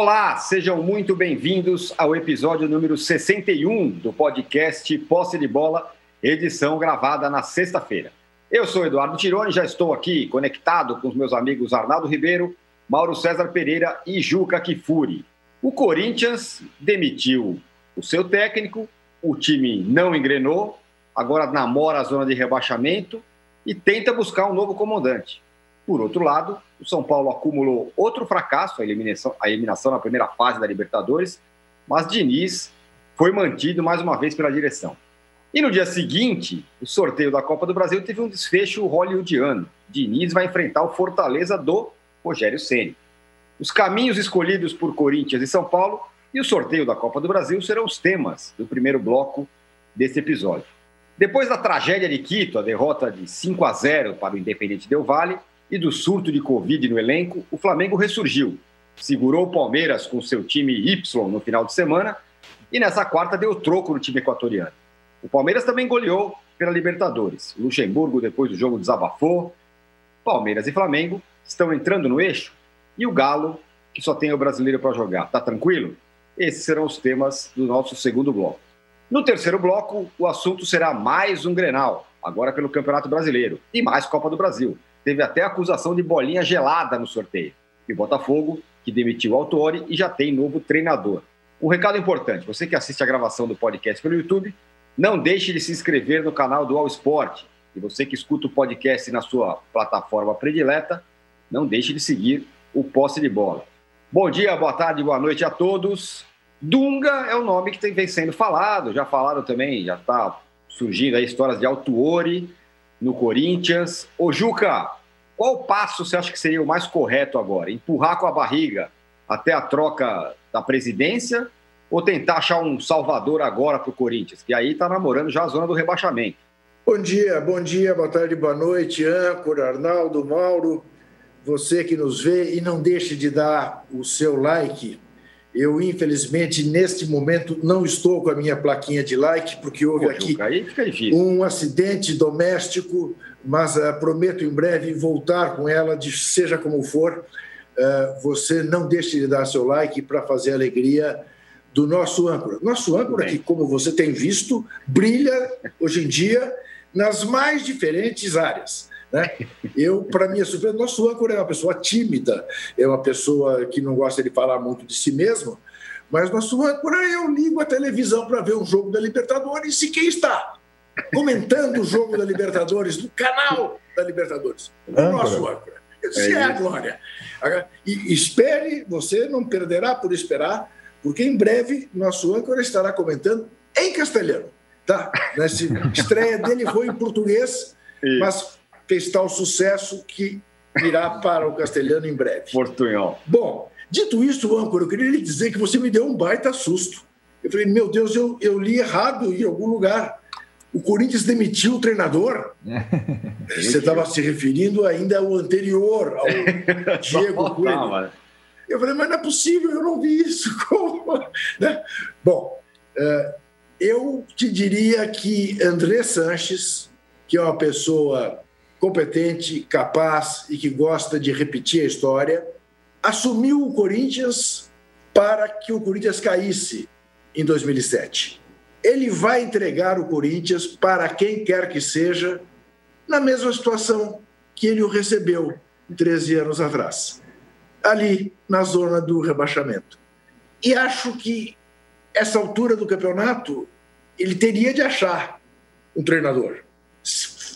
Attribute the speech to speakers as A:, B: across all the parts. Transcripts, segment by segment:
A: Olá, sejam muito bem-vindos ao episódio número 61 do podcast Posse de Bola, edição gravada na sexta-feira. Eu sou Eduardo Tironi, já estou aqui conectado com os meus amigos Arnaldo Ribeiro, Mauro César Pereira e Juca Kifuri. O Corinthians demitiu o seu técnico, o time não engrenou, agora namora a zona de rebaixamento e tenta buscar um novo comandante. Por outro lado, o São Paulo acumulou outro fracasso, a eliminação, a eliminação na primeira fase da Libertadores, mas Diniz foi mantido mais uma vez pela direção. E no dia seguinte, o sorteio da Copa do Brasil teve um desfecho hollywoodiano. Diniz vai enfrentar o Fortaleza do Rogério Ceni. Os caminhos escolhidos por Corinthians e São Paulo e o sorteio da Copa do Brasil serão os temas do primeiro bloco desse episódio. Depois da tragédia de Quito, a derrota de 5 a 0 para o Independente Del Valle, e do surto de Covid no elenco, o Flamengo ressurgiu. Segurou o Palmeiras com seu time Y no final de semana e nessa quarta deu troco no time equatoriano. O Palmeiras também goleou pela Libertadores. Luxemburgo, depois do jogo, desabafou. Palmeiras e Flamengo estão entrando no eixo. E o Galo, que só tem o brasileiro para jogar, tá tranquilo? Esses serão os temas do nosso segundo bloco. No terceiro bloco, o assunto será mais um Grenal, agora pelo Campeonato Brasileiro, e mais Copa do Brasil teve até acusação de bolinha gelada no sorteio. E o Botafogo, que demitiu o Autori e já tem novo treinador. Um recado importante: você que assiste a gravação do podcast pelo YouTube, não deixe de se inscrever no canal do All Sport. E você que escuta o podcast na sua plataforma predileta, não deixe de seguir o Posse de Bola. Bom dia, boa tarde, boa noite a todos. Dunga é o nome que vem sendo falado, já falaram também, já está surgindo aí histórias de Autuori no Corinthians. Ô Juca, qual passo você acha que seria o mais correto agora? Empurrar com a barriga até a troca da presidência ou tentar achar um salvador agora para o Corinthians, que aí está namorando já a zona do rebaixamento?
B: Bom dia, bom dia, boa tarde, boa noite, âncora, Arnaldo, Mauro, você que nos vê e não deixe de dar o seu like. Eu, infelizmente, neste momento, não estou com a minha plaquinha de like, porque houve Pô, aqui um acidente doméstico mas uh, prometo em breve voltar com ela, de, seja como for. Uh, você não deixe de dar seu like para fazer a alegria do nosso âncora. Nosso âncora, que, como você tem visto, brilha hoje em dia nas mais diferentes áreas. Né? Eu, para minha surpresa, nosso âncora é uma pessoa tímida, é uma pessoa que não gosta de falar muito de si mesmo, mas nosso âncora, eu ligo a televisão para ver um jogo da Libertadores e quem está? comentando o jogo da Libertadores, no canal da Libertadores. O nosso âncora. Isso é, é a glória. E espere, você não perderá por esperar, porque em breve nosso âncora estará comentando em castelhano. Tá? Nessa estreia dele foi em português, mas fez tal sucesso que irá para o castelhano em breve.
A: Portunhol.
B: Bom, dito isso, âncora, eu queria lhe dizer que você me deu um baita susto. Eu falei, meu Deus, eu, eu li errado em algum lugar. O Corinthians demitiu o treinador. Você estava se referindo ainda ao anterior, ao Diego Coelho. Eu falei, mas não é possível, eu não vi isso. Como? Né? Bom, eh, eu te diria que André Sanches, que é uma pessoa competente, capaz e que gosta de repetir a história, assumiu o Corinthians para que o Corinthians caísse em 2007 ele vai entregar o Corinthians para quem quer que seja na mesma situação que ele o recebeu 13 anos atrás, ali na zona do rebaixamento. E acho que essa altura do campeonato ele teria de achar um treinador,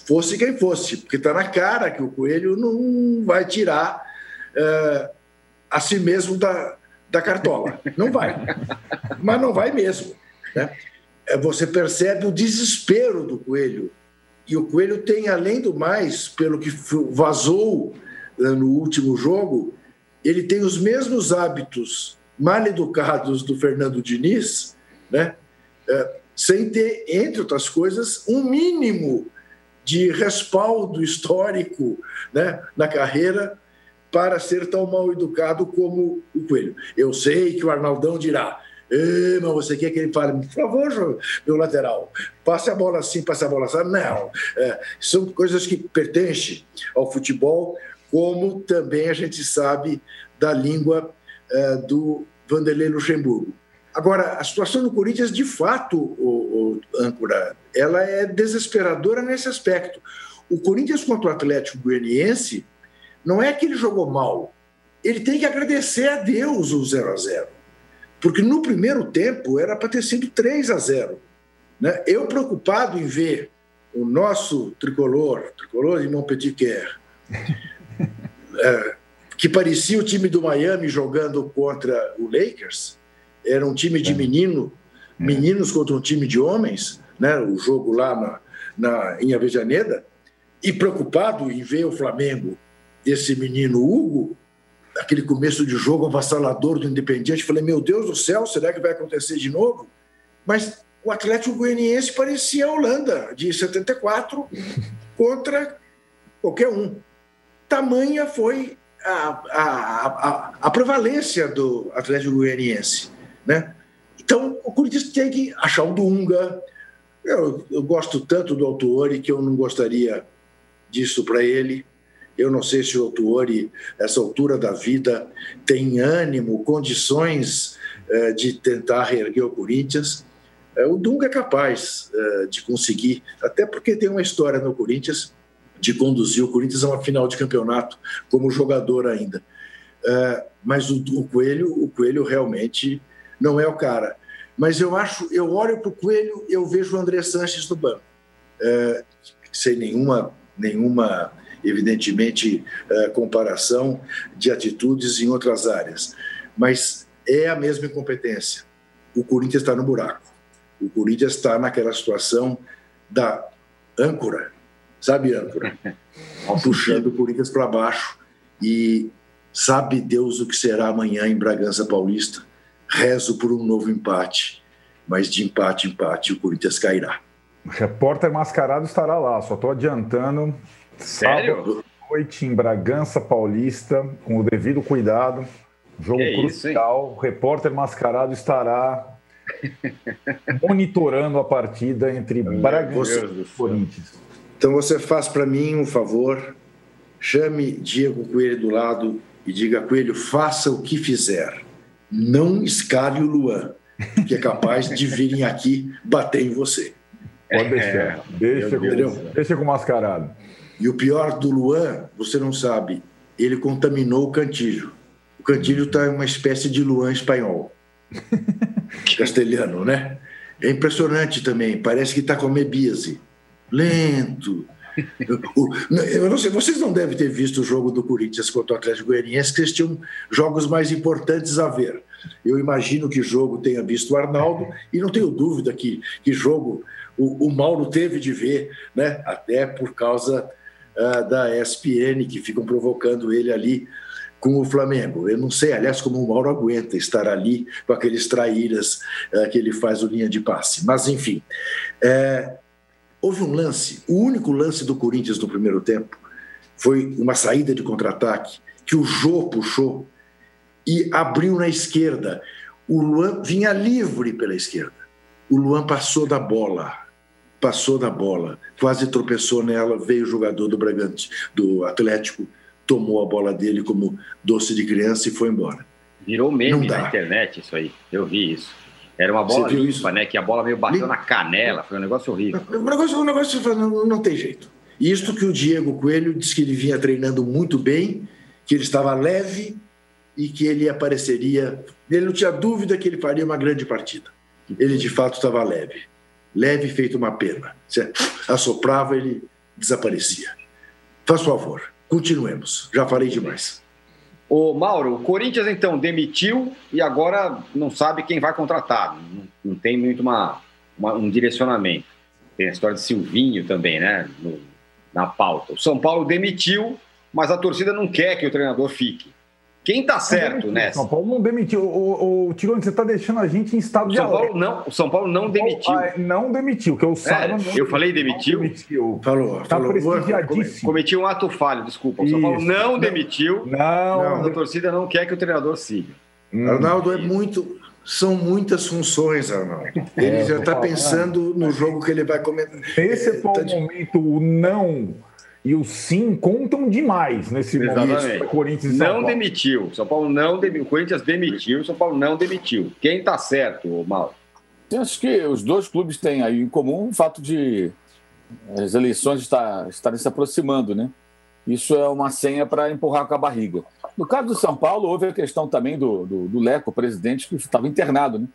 B: fosse quem fosse, porque está na cara que o Coelho não vai tirar uh, a si mesmo da, da cartola. Não vai. Mas não vai mesmo. Né? É, você percebe o desespero do coelho. E o coelho tem, além do mais, pelo que vazou né, no último jogo, ele tem os mesmos hábitos mal educados do Fernando Diniz, né? É, sem ter, entre outras coisas, um mínimo de respaldo histórico né, na carreira para ser tão mal educado como o Coelho. Eu sei que o Arnaldão dirá: mas você quer que ele fale, por favor, meu lateral, passe a bola assim, passe a bola assim. Não, é, são coisas que pertencem ao futebol, como também a gente sabe da língua é, do Vanderlei Luxemburgo. Agora, a situação do Corinthians, de fato, o, o âncora, ela é desesperadora nesse aspecto. O Corinthians contra o Atlético Goianiense não é que ele jogou mal, ele tem que agradecer a Deus o 0 a 0 porque no primeiro tempo era para ter sido 3 a 0 né? Eu preocupado em ver o nosso tricolor, tricolor de Montpellier, é, que parecia o time do Miami jogando contra o Lakers, era um time de é. menino, é. meninos contra um time de homens, né? o jogo lá na, na, em Avejaneda, e preocupado em ver o Flamengo, esse menino Hugo, aquele começo de jogo avassalador do Independiente, falei, meu Deus do céu, será que vai acontecer de novo? Mas o Atlético Goianiense parecia a Holanda, de 74, contra qualquer um. Tamanha foi a, a, a, a prevalência do Atlético Goianiense. Né? Então, o Corinthians tem que achar o Dunga. Eu, eu gosto tanto do Autuori que eu não gostaria disso para ele. Eu não sei se o Autuori, essa altura da vida, tem ânimo, condições eh, de tentar reerguer o Corinthians. Eh, o Dunga é capaz eh, de conseguir, até porque tem uma história no Corinthians de conduzir o Corinthians a uma final de campeonato como jogador ainda. mas o, o Coelho, o Coelho realmente não é o cara. Mas eu acho, eu olho para o Coelho, eu vejo o André Sanches no banco, sem nenhuma, nenhuma evidentemente, é, comparação de atitudes em outras áreas. Mas é a mesma incompetência. O Corinthians está no buraco. O Corinthians está naquela situação da âncora, sabe, âncora? Puxando o Corinthians para baixo. E sabe Deus o que será amanhã em Bragança Paulista. Rezo por um novo empate, mas de empate, empate, o Corinthians cairá.
C: O repórter mascarado estará lá, só estou adiantando
A: Sério?
C: Sábado noite em Bragança Paulista, com o devido cuidado. Jogo que crucial. Isso, o repórter mascarado estará monitorando a partida entre Bragança e Corinthians.
B: Então você faz para mim um favor, chame Diego Coelho do lado e diga Coelho, faça o que fizer. Não escale o Luan, que é capaz de virem aqui bater em você.
C: Pode deixar. É, deixa, com, deixa com o mascarado.
B: E o pior do Luan, você não sabe, ele contaminou o Cantilho. O Cantilho está uma espécie de Luan espanhol, castelhano, né? É impressionante também, parece que está com mebíase. Lento. Eu não sei, vocês não devem ter visto o jogo do Corinthians contra o Atlético Goianiense, que eles tinham jogos mais importantes a ver. Eu imagino que jogo tenha visto o Arnaldo e não tenho dúvida que, que jogo o, o Mauro teve de ver, né? até por causa uh, da ESPN, que ficam provocando ele ali com o Flamengo. Eu não sei, aliás, como o Mauro aguenta estar ali com aqueles traíras uh, que ele faz o linha de passe. Mas, enfim, é, houve um lance, o único lance do Corinthians no primeiro tempo foi uma saída de contra-ataque que o Jô puxou e abriu na esquerda. O Luan vinha livre pela esquerda. O Luan passou da bola passou da bola, quase tropeçou nela, veio o jogador do Bragante, do Atlético, tomou a bola dele como doce de criança e foi embora.
A: Virou meme na internet isso aí, eu vi isso. Era uma bola limpa, isso? né? Que a bola meio bateu na canela, foi um negócio horrível.
B: Um negócio, um negócio não, não tem jeito. Isto que o Diego Coelho disse que ele vinha treinando muito bem, que ele estava leve e que ele apareceria. Ele não tinha dúvida que ele faria uma grande partida. Ele de fato estava leve leve feito uma pena. Você assoprava, ele desaparecia. Faz favor, continuemos. Já falei demais.
A: O Mauro, o Corinthians então demitiu e agora não sabe quem vai contratar. Não, não tem muito uma, uma, um direcionamento. Tem a história de Silvinho também, né? No, na pauta. O São Paulo demitiu, mas a torcida não quer que o treinador fique. Quem está certo nessa?
C: São Paulo não demitiu. O, o, Tirone, você está deixando a gente em estado de
A: São Paulo não, O São Paulo não demitiu. Ah,
C: não demitiu, que eu saiba.
A: É, eu falei demitiu? demitiu.
B: Falou.
C: Está prestigiadíssimo.
A: Cometi um ato falho, desculpa. O São Paulo não, não demitiu. Não. A torcida não quer que o treinador siga.
B: Hum, Arnaldo, é muito. São muitas funções, Arnaldo. Ele é, já está pensando no jogo que ele vai comentar.
C: Esse é, é o momento, o não e o sim contam demais nesse Exatamente. momento
A: Corinthians e São não Paulo. demitiu. São Paulo não demitiu. O Corinthians demitiu, São Paulo não demitiu. Quem está certo, Mauro?
D: Acho que os dois clubes têm aí em comum o fato de as eleições estar, estarem se aproximando, né? Isso é uma senha para empurrar com a barriga. No caso do São Paulo, houve a questão também do, do, do Leco, o presidente, que estava internado, né?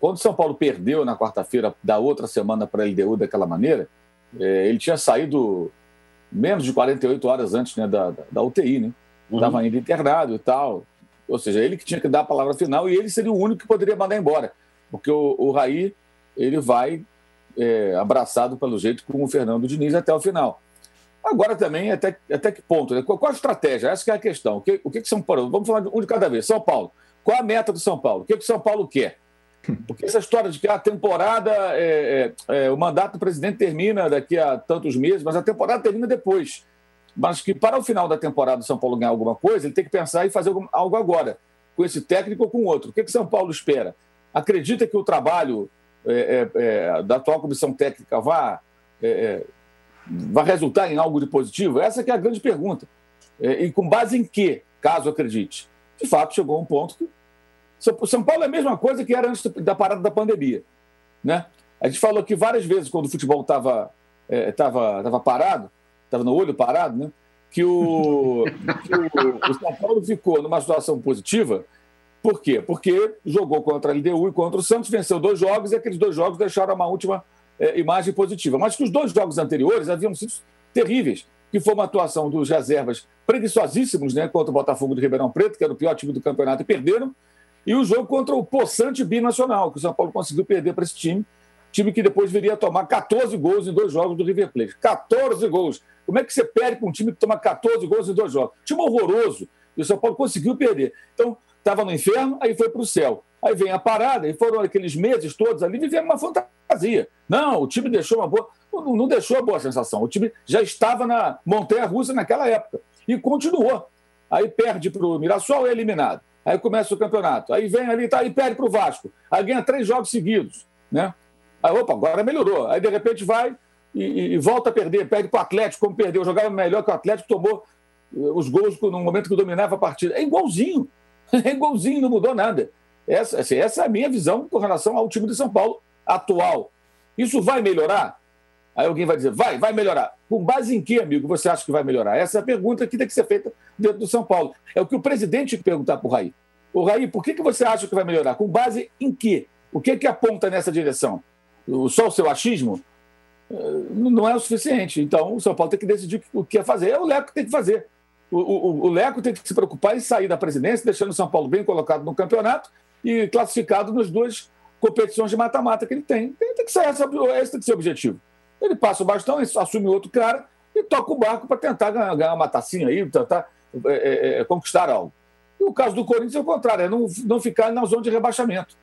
D: Quando o São Paulo perdeu na quarta-feira da outra semana para a LDU daquela maneira, é, ele tinha saído menos de 48 horas antes né, da, da, UTI, né? Estava uhum. ainda internado e tal. Ou seja, ele que tinha que dar a palavra final e ele seria o único que poderia mandar embora. Porque o, o Raí, ele vai é, abraçado, pelo jeito, com o Fernando Diniz até o final. Agora também, até, até que ponto? Né? Qual, qual, a estratégia? Essa é a questão. O que, o que, que São Paulo... Vamos falar de um de cada vez. São Paulo. Qual a meta do São Paulo? O que, que São Paulo quer? Porque essa história de que a temporada, é, é, é, o mandato do presidente termina daqui a tantos meses, mas a temporada termina depois. Mas que para o final da temporada o São Paulo ganhar alguma coisa, ele tem que pensar em fazer algo agora, com esse técnico ou com outro. O que, que São Paulo espera? Acredita que o trabalho é, é, é da atual comissão técnica vá, vá resultar em algo de positivo? Essa é a grande pergunta. e com base em que, caso acredite? De fato, chegou a um ponto que são Paulo é a mesma coisa que era antes da parada da pandemia. Né? A gente falou que várias vezes, quando o futebol estava é, tava, tava parado, estava no olho parado, né? que, o, que o, o, São Paulo ficou numa situação positiva. Por quê? Porque jogou contra a LDU e contra o Santos, venceu dois jogos e aqueles dois jogos deixaram uma última é, imagem positiva. Mas que os dois jogos anteriores haviam sido terríveis, que foi uma atuação dos reservas preguiçosíssimos né, contra o Botafogo de Ribeirão Preto, que era o pior time do campeonato, e perderam, e o jogo contra o Poçante Binacional, que o São Paulo conseguiu perder para esse time, time que depois viria a tomar 14 gols em dois jogos do River Plate. 14 gols. Como é que você perde com um time que toma 14 gols em dois jogos? Time horroroso. E o São Paulo conseguiu perder. Então, estava no inferno, aí foi para o céu. Aí vem a parada, e foram aqueles meses todos ali vivendo uma fantasia. Não, o time deixou uma boa. Não, não deixou a boa sensação. O time já estava na montanha russa naquela época. E continuou. Aí perde para o Mirassol e é eliminado. Aí começa o campeonato. Aí vem ali, tá, e perde para o Vasco. Aí ganha três jogos seguidos. Né? Aí, opa, agora melhorou. Aí, de repente, vai e, e volta a perder. Perde para o Atlético, como perdeu. Jogava melhor que o Atlético, tomou eh, os gols no momento que dominava a partida. É igualzinho. É igualzinho, não mudou nada. Essa, assim, essa é a minha visão com relação ao time de São Paulo atual. Isso vai melhorar? Aí alguém vai dizer, vai, vai melhorar. Com base em que, amigo, você acha que vai melhorar? Essa é a pergunta que tem que ser feita dentro do São Paulo. É o que o presidente tem que perguntar para o Raí. O Raí, por que, que você acha que vai melhorar? Com base em que? O que, que aponta nessa direção? Só o seu achismo? Eh, não é o suficiente. Então, o São Paulo tem que decidir o que quer fazer. É o Leco que tem que fazer. O, o, o Leco tem que se preocupar em sair da presidência, deixando o São Paulo bem colocado no campeonato e classificado nas duas competições de mata-mata que ele tem. Tem, que ser esse tem que ser o objetivo. Ele passa o bastão, assume outro cara e toca o barco para tentar ganhar, ganhar, uma tacinha aí, tentar é, é, é, conquistar algo. E o caso do Corinthians é o contrário, é não, não ficar na zona de rebaixamento.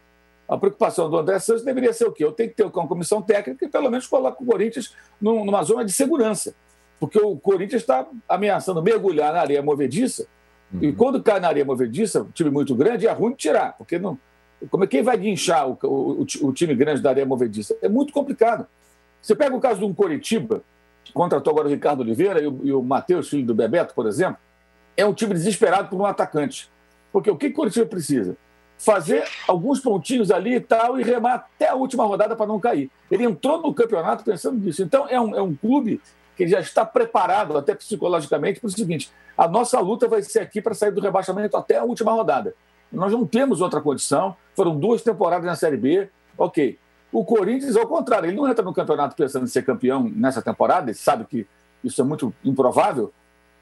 D: A preocupação do André Santos deveria ser o quê? Eu tenho que ter uma comissão técnica que pelo menos coloque o Corinthians numa zona de segurança. Porque o Corinthians está ameaçando mergulhar na areia movediça. Uhum. E quando cai na areia movediça, um time muito grande, é ruim de tirar. Porque não, como é quem vai guinchar o, o, o, time grande da areia movediça? É muito complicado. Você pega o caso de um Coritiba, que contratou agora o Ricardo Oliveira e o, e o Matheus, filho do Bebeto, por exemplo, é um time desesperado por um atacante. Porque o que o Coritiba precisa? Fazer alguns pontinhos ali e tal e remar até a última rodada para não cair. Ele entrou no campeonato pensando nisso. Então, é um, é um clube que já está preparado, até psicologicamente, para o seguinte: a nossa luta vai ser aqui para sair do rebaixamento até a última rodada. Nós não temos outra condição. Foram duas temporadas na Série B. Ok. O Corinthians, ao contrário, ele não entra no campeonato pensando em ser campeão nessa temporada, ele sabe que isso é muito improvável,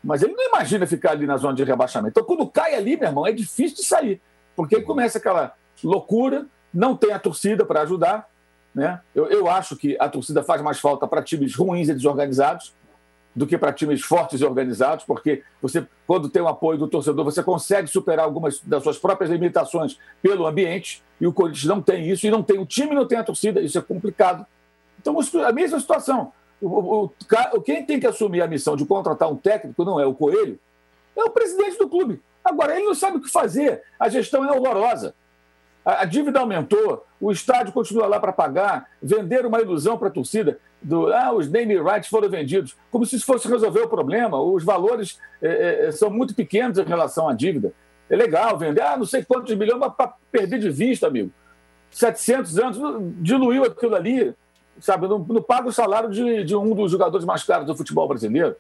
D: mas ele não imagina ficar ali na zona de rebaixamento. Então, quando cai ali, meu irmão, é difícil de sair, porque começa aquela loucura, não tem a torcida para ajudar. Né? Eu, eu acho que a torcida faz mais falta para times ruins e desorganizados do que para times fortes e organizados, porque você, quando tem o apoio do torcedor, você consegue superar algumas das suas próprias limitações pelo ambiente, e o Corinthians não tem isso, e não tem o time, não tem a torcida, isso é complicado. Então, a mesma situação. O, o, o, quem tem que assumir a missão de contratar um técnico não é o Coelho, é o presidente do clube. Agora, ele não sabe o que fazer, a gestão é horrorosa. A, dívida aumentou, o estádio continua lá para pagar, venderam uma ilusão para a torcida. Do, ah, os name rights foram vendidos, como se isso fosse resolver o problema. Os valores é, é, são muito pequenos em relação à dívida. É legal vender, ah, não sei quantos milhões, mas para perder de vista, amigo. 700 anos, diluiu aquilo ali, sabe? Não, não paga o salário de, de um dos jogadores mais caros do futebol brasileiro.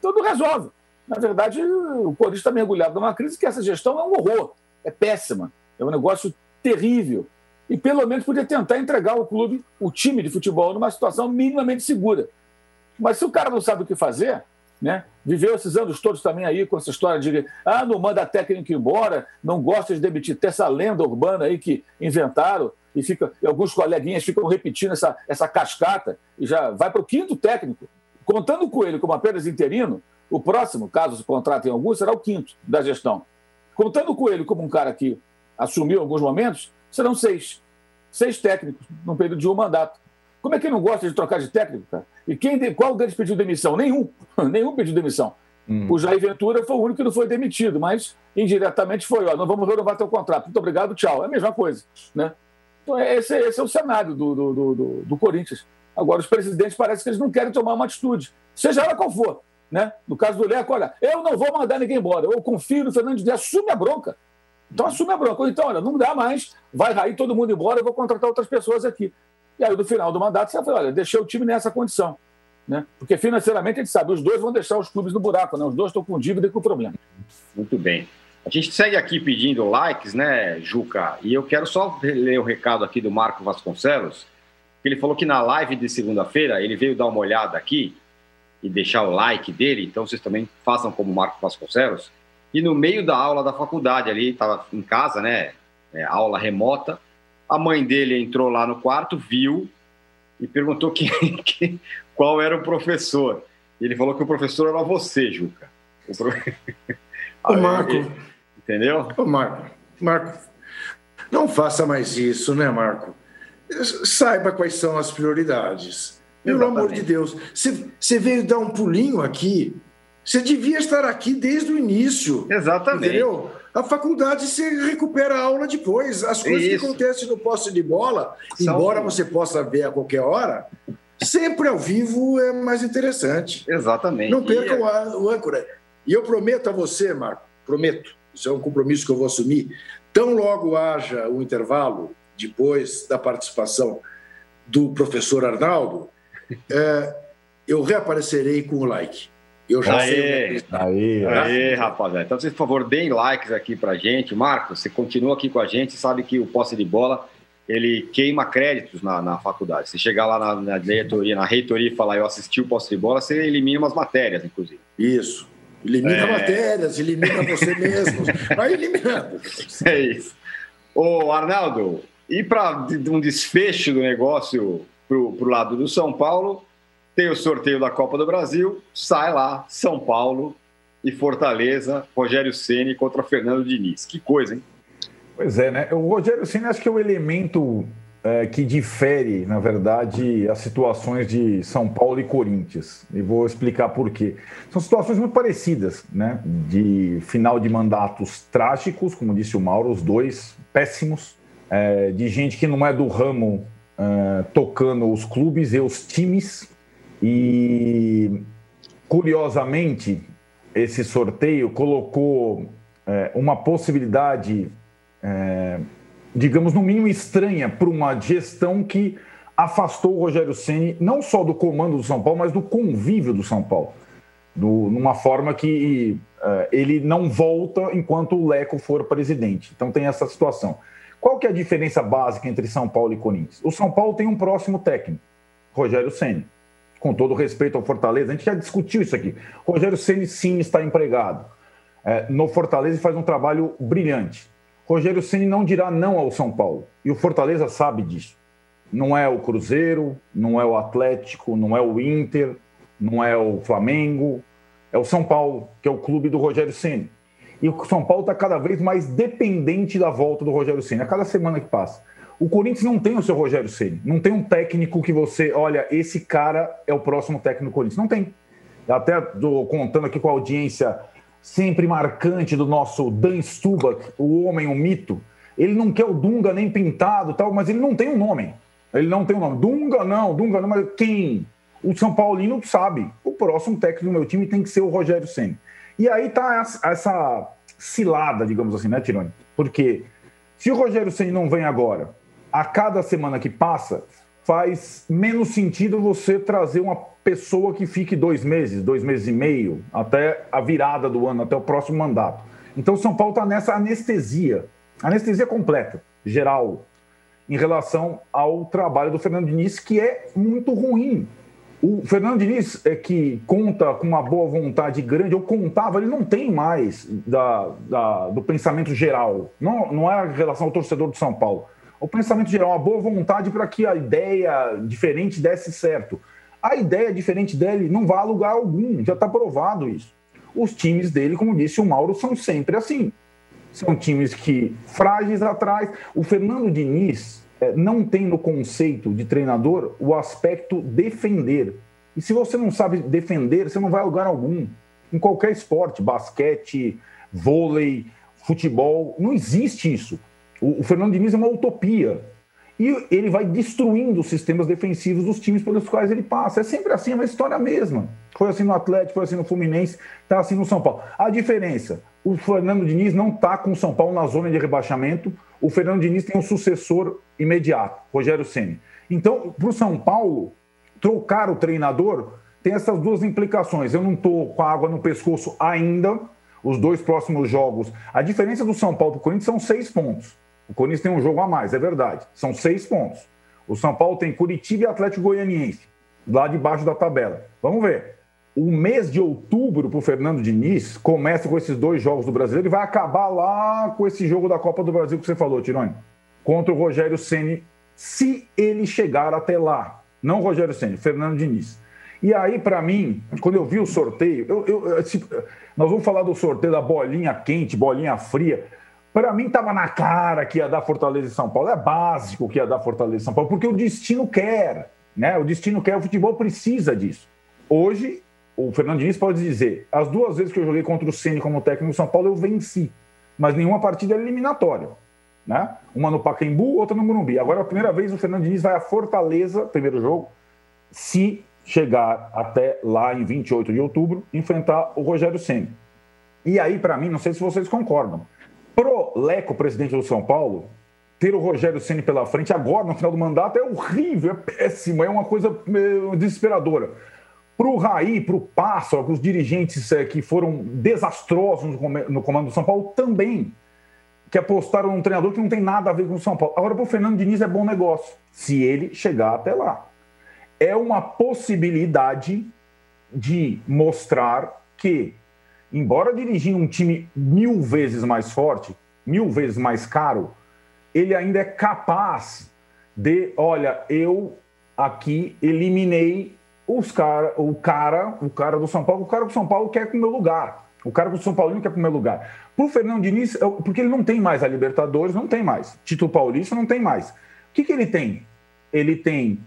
D: Tudo resolve. Na verdade, o Corinthians está mergulhado numa crise que essa gestão é um horror, é péssima, é um negócio terrível. E pelo menos podia tentar entregar o clube, o time de futebol, numa situação minimamente segura. Mas se o cara não sabe o que fazer, né? Viveu esses anos todos também aí com essa história de ah, não manda técnico embora, não gosta de demitir. Tem essa lenda urbana aí que inventaram e, fica, e alguns coleguinhas ficam repetindo essa, essa cascata e já vai para o quinto técnico. Contando com ele como apenas interino, o próximo, caso se contratem algum, será o quinto da gestão. Contando com ele como um cara que assumiu alguns momentos, serão seis. Seis técnicos num período de um mandato. Como é que não gosta de trocar de técnico, cara? E quem, qual deles pediu demissão? Nenhum. Nenhum pediu demissão. Hum. O Jair Ventura foi o único que não foi demitido, mas indiretamente foi: ó, não vamos renovar teu contrato. Muito obrigado, tchau. É a mesma coisa. Né? Então, esse, esse é o cenário do, do, do, do Corinthians. Agora, os presidentes parece que eles não querem tomar uma atitude, seja ela qual for. Né? No caso do Leco, olha, eu não vou mandar ninguém embora, eu confio no Fernando Diniz, assume a bronca. Então assume a bronca. Então, olha, não dá mais, vai rair todo mundo embora, eu vou contratar outras pessoas aqui. E aí, no final do mandato, você vai falar, olha, deixei o time nessa condição. Né? Porque financeiramente a gente sabe, os dois vão deixar os clubes no buraco, né? os dois estão com dívida e com problema.
A: Muito bem. A gente segue aqui pedindo likes, né, Juca? E eu quero só ler o recado aqui do Marco Vasconcelos. Ele falou que na live de segunda-feira ele veio dar uma olhada aqui e deixar o like dele, então vocês também façam como Marco Vasconcelos. E no meio da aula da faculdade ali, estava em casa, né? É, aula remota. A mãe dele entrou lá no quarto, viu e perguntou quem, quem, qual era o professor. Ele falou que o professor era você, Juca.
B: O, pro... Marco.
A: Entendeu?
B: O Marco. Marco, não faça mais isso, né, Marco? Saiba quais são as prioridades. Pelo Exatamente. amor de Deus. Você veio dar um pulinho aqui. Você devia estar aqui desde o início.
A: Exatamente.
B: Entendeu? A faculdade você recupera a aula depois. As coisas Isso. que acontecem no poste de bola, São... embora você possa ver a qualquer hora, sempre ao vivo é mais interessante.
A: Exatamente.
B: Não perca e... o, âncora. E eu prometo a você, Marco, prometo, isso é um compromisso que eu vou assumir, tão logo haja o um intervalo, depois da participação do professor Arnaldo, é, eu reaparecerei com o like. Eu
A: já aê, sei. Aí, aí, rapaziada. Então, vocês, por favor, deem likes aqui pra gente. Marcos, você continua aqui com a gente, sabe que o posse de bola ele queima créditos na, na faculdade. Se chegar lá na, na, diretoria, na reitoria e falar eu assisti o posse de bola, você elimina umas matérias, inclusive.
B: Isso. Elimina é... matérias, elimina você mesmo. Vai eliminando.
A: É isso. Ô, Arnaldo, e para um desfecho do negócio para o lado do São Paulo, tem o sorteio da Copa do Brasil, sai lá, São Paulo e Fortaleza, Rogério Ceni contra Fernando Diniz. Que coisa, hein?
C: Pois é, né? O Rogério Ceni acho que é o elemento é, que difere, na verdade, as situações de São Paulo e Corinthians. E vou explicar por quê. São situações muito parecidas, né? De final de mandatos trágicos, como disse o Mauro, os dois péssimos, é, de gente que não é do ramo é, tocando os clubes e os times. E, curiosamente, esse sorteio colocou é, uma possibilidade é, digamos, no mínimo estranha para uma gestão que afastou o Rogério Ceni não só do comando do São Paulo, mas do convívio do São Paulo. Do, numa forma que uh, ele não volta enquanto o Leco for presidente. Então tem essa situação. Qual que é a diferença básica entre São Paulo e Corinthians? O São Paulo tem um próximo técnico, Rogério Ceni. Com todo respeito ao Fortaleza, a gente já discutiu isso aqui. Rogério Ceni sim está empregado. É, no Fortaleza faz um trabalho brilhante. Rogério Ceni não dirá não ao São Paulo. E o Fortaleza sabe disso. Não é o Cruzeiro, não é o Atlético, não é o Inter, não é o Flamengo, é o São Paulo, que é o clube do Rogério Ceni. E o São Paulo está cada vez mais dependente da volta do Rogério Ceni. A cada semana que passa. O Corinthians não tem o seu Rogério Ceni. Não tem um técnico que você, olha, esse cara é o próximo técnico do Corinthians. Não tem. Até estou contando aqui com a audiência sempre marcante do nosso Dan Stubach, o homem, o mito. ele não quer o Dunga nem pintado, tal, mas ele não tem um nome. Ele não tem um nome. Dunga não, Dunga não, mas quem? O São Paulino sabe. O próximo técnico do meu time tem que ser o Rogério Senna. E aí tá essa, cilada, digamos assim, né, Tironi? Porque se o Rogério Senna não vem agora, a cada semana que passa, faz menos sentido você trazer uma pessoa que fique dois meses, dois meses e meio, até a virada do ano, até o próximo mandato. Então, São Paulo está nessa anestesia, anestesia completa, geral, em relação ao trabalho do Fernando Diniz, que é muito ruim. O Fernando Diniz, é que conta com uma boa vontade grande, eu contava, ele não tem mais da, da, do pensamento geral. Não, não é a relação ao torcedor do São Paulo. O pensamento geral, uma boa vontade para que a ideia diferente desse certo. A ideia diferente dele não vai a lugar algum, já está provado isso. Os times dele, como disse o Mauro, são sempre assim. São times que frágeis atrás. O Fernando Diniz é, não tem no conceito de treinador o aspecto defender. E se você não sabe defender, você não vai a lugar algum. Em qualquer esporte, basquete, vôlei, futebol, não existe isso. O, o Fernando Diniz é uma utopia. E ele vai destruindo os sistemas defensivos dos times pelos quais ele passa. É sempre assim, é uma história mesma. Foi assim no Atlético, foi assim no Fluminense, está assim no São Paulo. A diferença, o Fernando Diniz não está com o São Paulo na zona de rebaixamento. O Fernando Diniz tem um sucessor imediato, Rogério Ceni. Então, para o São Paulo, trocar o treinador tem essas duas implicações. Eu não estou com a água no pescoço ainda. Os dois próximos jogos. A diferença do São Paulo para o Corinthians são seis pontos. O Corinthians tem um jogo a mais, é verdade. São seis pontos. O São Paulo tem Curitiba e Atlético Goianiense, lá debaixo da tabela. Vamos ver. O mês de outubro para o Fernando Diniz começa com esses dois jogos do Brasileiro e vai acabar lá com esse jogo da Copa do Brasil que você falou, Tironi. Contra o Rogério Ceni, se ele chegar até lá. Não Rogério Ceni, Fernando Diniz. E aí, para mim, quando eu vi o sorteio, eu, eu, nós vamos falar do sorteio da bolinha quente, bolinha fria. Para mim, estava na cara que ia dar Fortaleza e São Paulo. É básico que ia dar Fortaleza e São Paulo, porque o destino quer. Né? O destino quer, o futebol precisa disso. Hoje, o Fernando Diniz pode dizer: as duas vezes que eu joguei contra o Ceni como técnico do São Paulo, eu venci. Mas nenhuma partida era eliminatória. Né? Uma no Pacaembu, outra no Morumbi. Agora, a primeira vez, o Fernando Diniz vai a Fortaleza, primeiro jogo, se chegar até lá em 28 de outubro, enfrentar o Rogério Ceni. E aí, para mim, não sei se vocês concordam, Leco, presidente do São Paulo, ter o Rogério Ceni pela frente agora, no final do mandato, é horrível, é péssimo, é uma coisa é, desesperadora. Para o Raí, para o Pássaro, para os dirigentes é, que foram desastrosos no comando do São Paulo, também, que apostaram num treinador que não tem nada a ver com o São Paulo. Agora, para o Fernando Diniz é bom negócio, se ele chegar até lá. É uma possibilidade de mostrar que embora dirigindo um time mil vezes mais forte, mil vezes mais caro, ele ainda é capaz de, olha, eu aqui eliminei os cara, o cara, o cara do São Paulo, o cara do São Paulo quer com o meu lugar. O cara do São Paulo quer com o meu lugar. Para o Fernando Diniz, porque ele não tem mais a Libertadores, não tem mais. Título Paulista não tem mais. O que, que ele tem? Ele tem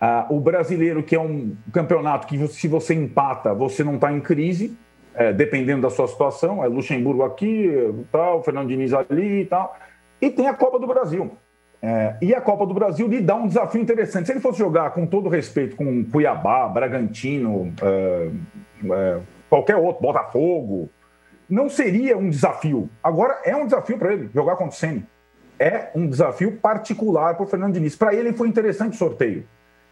C: uh, o brasileiro, que é um campeonato que, se você empata, você não está em crise é, dependendo da sua situação, é Luxemburgo aqui, tal, Fernando Diniz ali e tal. E tem a Copa do Brasil. É, e a Copa do Brasil lhe dá um desafio interessante. Se ele fosse jogar com todo respeito com Cuiabá, Bragantino, é, é, qualquer outro, Botafogo, não seria um desafio. Agora é um desafio para ele jogar contra o Ceni. É um desafio particular para o Fernando Diniz. Para ele foi interessante o sorteio.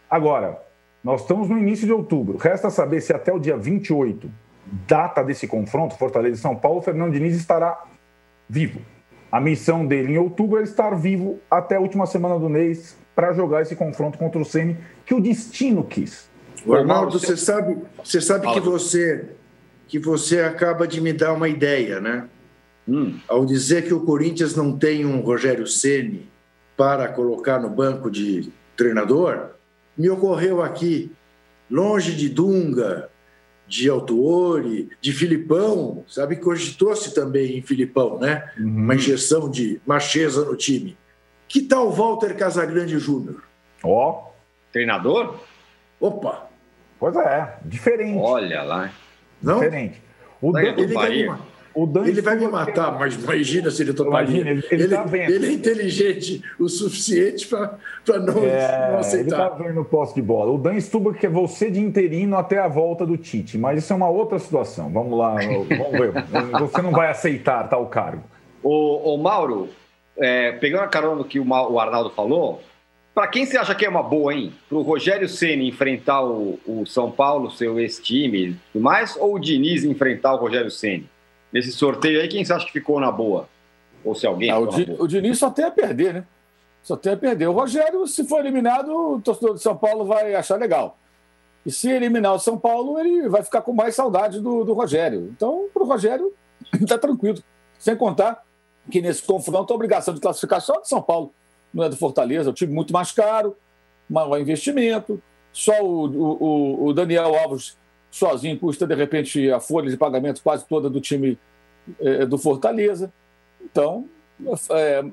C: Agora, nós estamos no início de outubro. Resta saber se até o dia 28 data desse confronto, Fortaleza e São Paulo, o Fernando Diniz estará vivo. A missão dele em outubro é estar vivo até a última semana do mês para jogar esse confronto contra o Ceni que o destino quis.
B: Arnaldo, você sabe, você sabe que você que você acaba de me dar uma ideia, né? Hum. Ao dizer que o Corinthians não tem um Rogério Ceni para colocar no banco de treinador, me ocorreu aqui, longe de Dunga, de Autuori, de Filipão, sabe? Cogitou-se também em Filipão, né? Uhum. Uma injeção de macheza no time. Que tal Walter Casagrande Júnior?
A: Ó, oh. treinador?
C: Opa! Pois é, diferente.
A: Olha lá.
C: Não? Diferente.
A: O, Dan... ele,
B: tem uma, ele vai me matar, mas imagina se ele toparia. Imagina, ele, ele, ele, tá ele, é inteligente o suficiente para não, é, não, aceitar. Ele está
C: vendo posse de bola. O Dan Stuba quer você de interino até a volta do Tite, mas isso é uma outra situação. Vamos lá, vamos ver. Você não vai aceitar tal cargo.
A: O, o Mauro, é, pegando a carona do que o, o Arnaldo falou, para quem você acha que é uma boa, hein? Para o Rogério Ceni enfrentar o, o, São Paulo, seu ex-time e tudo mais, ou o Diniz enfrentar o Rogério Ceni? Nesse sorteio aí, quem você acha que ficou na boa? Ou se alguém. Ah,
D: o, Di, o Diniz só tem a perder, né? Só tem a perder. O Rogério, se for eliminado, o torcedor de São Paulo vai achar legal. E se eliminar o São Paulo, ele vai ficar com mais saudade do, do Rogério. Então, para o Rogério, está tranquilo. Sem contar que nesse confronto a obrigação de classificação é de São Paulo não é do Fortaleza, é um time muito mais caro, maior investimento. Só o, o, o Daniel Alves sozinho custa, de repente, a folha de pagamento quase toda do time é, do Fortaleza. Então, é,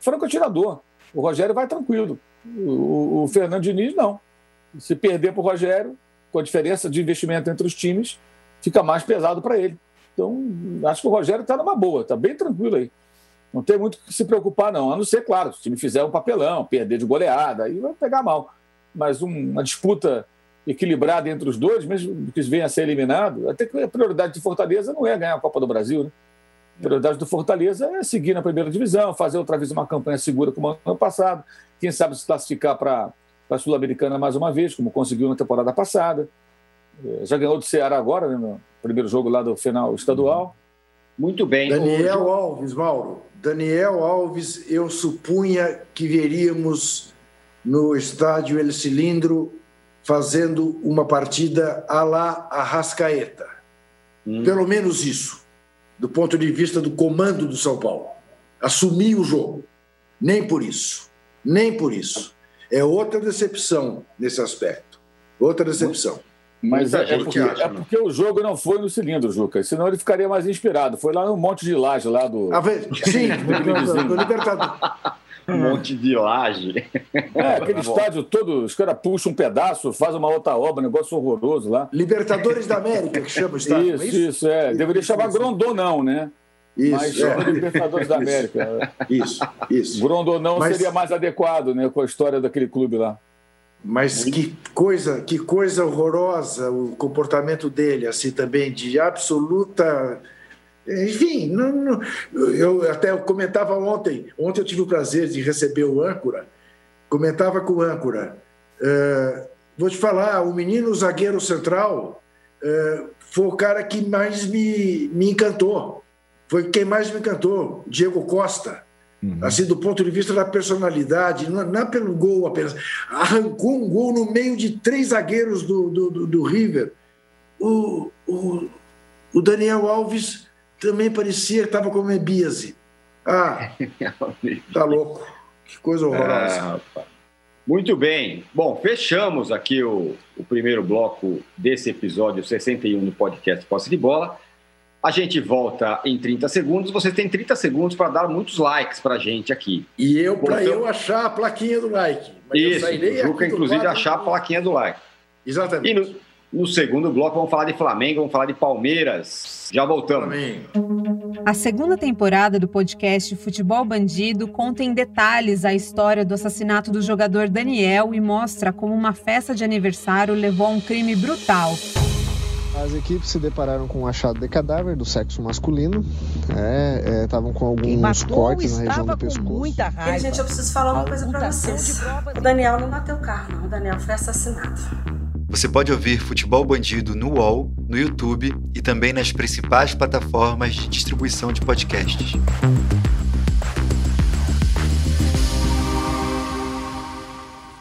D: franco atirador. O Rogério vai tranquilo. O, o Fernando Diniz, não. Se perder para o Rogério, com a diferença de investimento entre os times, fica mais pesado para ele. Então, acho que o Rogério está numa boa, está bem tranquilo aí. Não tem muito que se preocupar, não. A não ser, claro, se o time fizer um papelão, perder de goleada, aí vai pegar mal. Mas uma disputa equilibrada entre os dois, mesmo que venha a ser eliminado, até que a prioridade de Fortaleza não é ganhar a Copa do Brasil, né? A prioridade do Fortaleza é seguir na primeira divisão, fazer outra vez uma campanha segura como ano passado, quem sabe se classificar para a Sul-Americana mais uma vez, como conseguiu na temporada passada. É, já ganhou do Ceará agora, né, no primeiro jogo lá do final estadual.
A: Muito bem.
B: Daniel Alves, Mauro. Daniel Alves, eu supunha que veríamos no estádio El Cilindro fazendo uma partida à la Arrascaeta. Hum. Pelo menos isso, do ponto de vista do comando do São Paulo. Assumir o jogo. Nem por isso. Nem por isso. É outra decepção nesse aspecto. Outra decepção.
D: Mas é, é, porque, acha, é né? porque o jogo não foi no cilindro, Juca. Senão ele ficaria mais inspirado. Foi lá no Monte de Laje, lá do.
B: Sim, do, Libertador.
A: Um monte de laje.
D: É, aquele estádio todo, os caras puxam um pedaço, fazem uma outra obra, um negócio horroroso lá.
B: Libertadores da América, que chama o estádio.
D: Isso, é isso, isso, é. Deveria isso, chamar Grondonão, né? Isso, Mas é. Libertadores da América.
B: Isso, isso.
D: Grondonão Mas... seria mais adequado, né, com a história daquele clube lá.
B: Mas que coisa, que coisa horrorosa o comportamento dele, assim também de absoluta, enfim, não, não, eu até comentava ontem, ontem eu tive o prazer de receber o âncora, comentava com o âncora, uh, vou te falar, o menino zagueiro central uh, foi o cara que mais me, me encantou, foi quem mais me encantou, Diego Costa. Uhum. Assim, do ponto de vista da personalidade, não, não é pelo gol apenas. Arrancou um gol no meio de três zagueiros do, do, do, do River. O, o, o, Daniel Alves também parecia que estava com mebíase. Ah, tá louco. Que coisa horrorosa.
A: É, muito bem. Bom, fechamos aqui o, o primeiro bloco desse episódio 61 do podcast Posse de Bola. A gente volta em 30 segundos. Você tem 30 segundos para dar muitos likes para a gente aqui.
B: E eu, para então... eu achar a plaquinha do like.
A: Mas Isso, o Juca, inclusive, achar a plaquinha do like.
B: Exatamente.
A: E no, no, segundo bloco, vamos falar de Flamengo, vamos falar de Palmeiras. Já voltamos. Flamengo.
E: A segunda temporada do podcast Futebol Bandido conta em detalhes a história do assassinato do jogador Daniel e mostra como uma festa de aniversário levou a um crime brutal.
F: As equipes se depararam com um achado de cadáver do sexo masculino. Estavam é, é, com alguns cortes na região do pescoço.
G: Muita raiva. E, gente, eu preciso falar uma coisa para vocês. O Daniel não bateu o carro, não. O Daniel foi assassinado.
H: Você pode ouvir Futebol Bandido no UOL, no YouTube e também nas principais plataformas de distribuição de podcasts.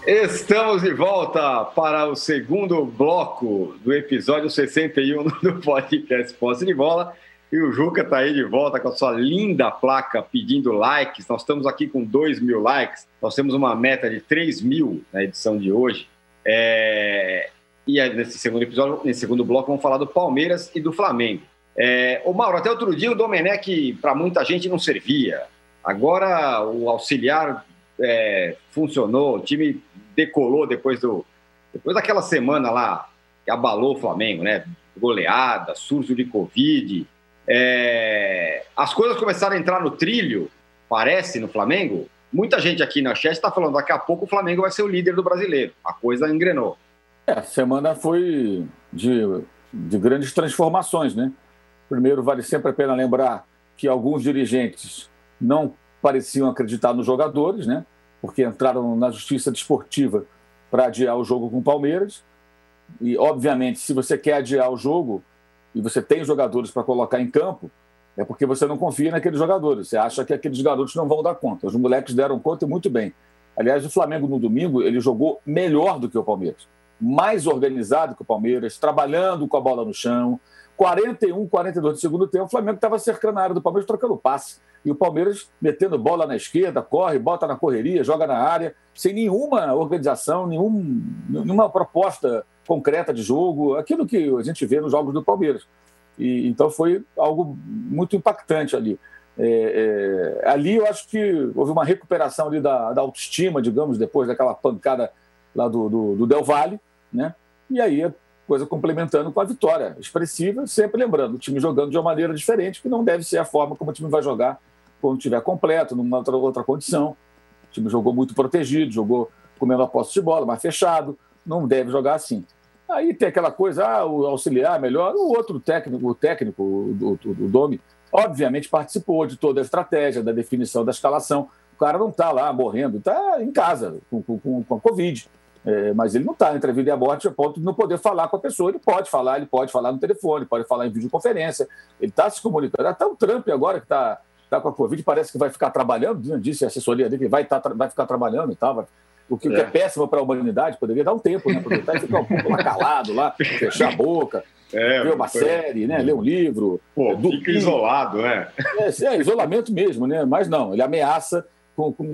A: Estamos de volta para o segundo bloco do episódio 61 do podcast Posse de Bola. E o Juca está aí de volta com a sua linda placa pedindo likes. Nós estamos aqui com 2 mil likes. Nós temos uma meta de 3 mil na edição de hoje. É... E nesse segundo episódio, nesse segundo bloco, vamos falar do Palmeiras e do Flamengo. É... O Mauro, até outro dia o Domenech para muita gente não servia. Agora o auxiliar é, funcionou, o time decolou depois do depois daquela semana lá que abalou o Flamengo, né? Goleada, surto de Covid. É... As coisas começaram a entrar no trilho, parece, no Flamengo. Muita gente aqui na chat está falando daqui a pouco o Flamengo vai ser o líder do brasileiro. A coisa engrenou.
D: É, a semana foi de, de grandes transformações, né? Primeiro, vale sempre a pena lembrar que alguns dirigentes não pareciam acreditar nos jogadores, né? Porque entraram na justiça desportiva para adiar o jogo com o Palmeiras. E, obviamente, se você quer adiar o jogo e você tem jogadores para colocar em campo, é porque você não confia naqueles jogadores. Você acha que aqueles garotos não vão dar conta. Os moleques deram conta e muito bem. Aliás, o Flamengo no domingo ele jogou melhor do que o Palmeiras, mais organizado que o Palmeiras, trabalhando com a bola no chão. 41, 42 do segundo tempo, o Flamengo estava cercando a área do Palmeiras, trocando passe. E o Palmeiras metendo bola na esquerda, corre, bota na correria, joga na área, sem nenhuma organização, nenhum, nenhuma proposta concreta de jogo, aquilo que a gente vê nos jogos do Palmeiras. E, então foi algo muito impactante ali. É, é, ali eu acho que houve uma recuperação ali da, da, autoestima, digamos, depois daquela pancada lá do, do, do Del Valle, né? E aí a coisa complementando com a vitória expressiva, sempre lembrando, o time jogando de uma maneira diferente, que não deve ser a forma como o time vai jogar quando estiver completo, numa outra, outra condição. O time jogou muito protegido, jogou com menor posse de bola, mais fechado, não deve jogar assim. Aí tem aquela coisa, ah, o auxiliar melhor, o outro técnico, o técnico, o, o, o Domi, obviamente participou de toda a estratégia, da definição da escalação. O cara não está lá morrendo, está em casa com, com, com a Covid. É, mas ele não está entre a vida e a morte a ponto de não poder falar com a pessoa. Ele pode falar, ele pode falar no telefone, pode falar em videoconferência, ele está se comunicando. Até o Trump agora que está tá com a Covid, parece que vai ficar trabalhando, disse a assessoria dele que vai, tá, vai ficar trabalhando e tal, vai, o que é, é péssimo para a humanidade, poderia dar um tempo, né? Aproveitar e ficar um pouco lá calado, lá, fechar a boca, é, ver uma foi... série, né? ler um livro.
A: Pô, é, fica isolado, né?
D: É, é, isolamento mesmo, né? Mas não, ele ameaça com, com,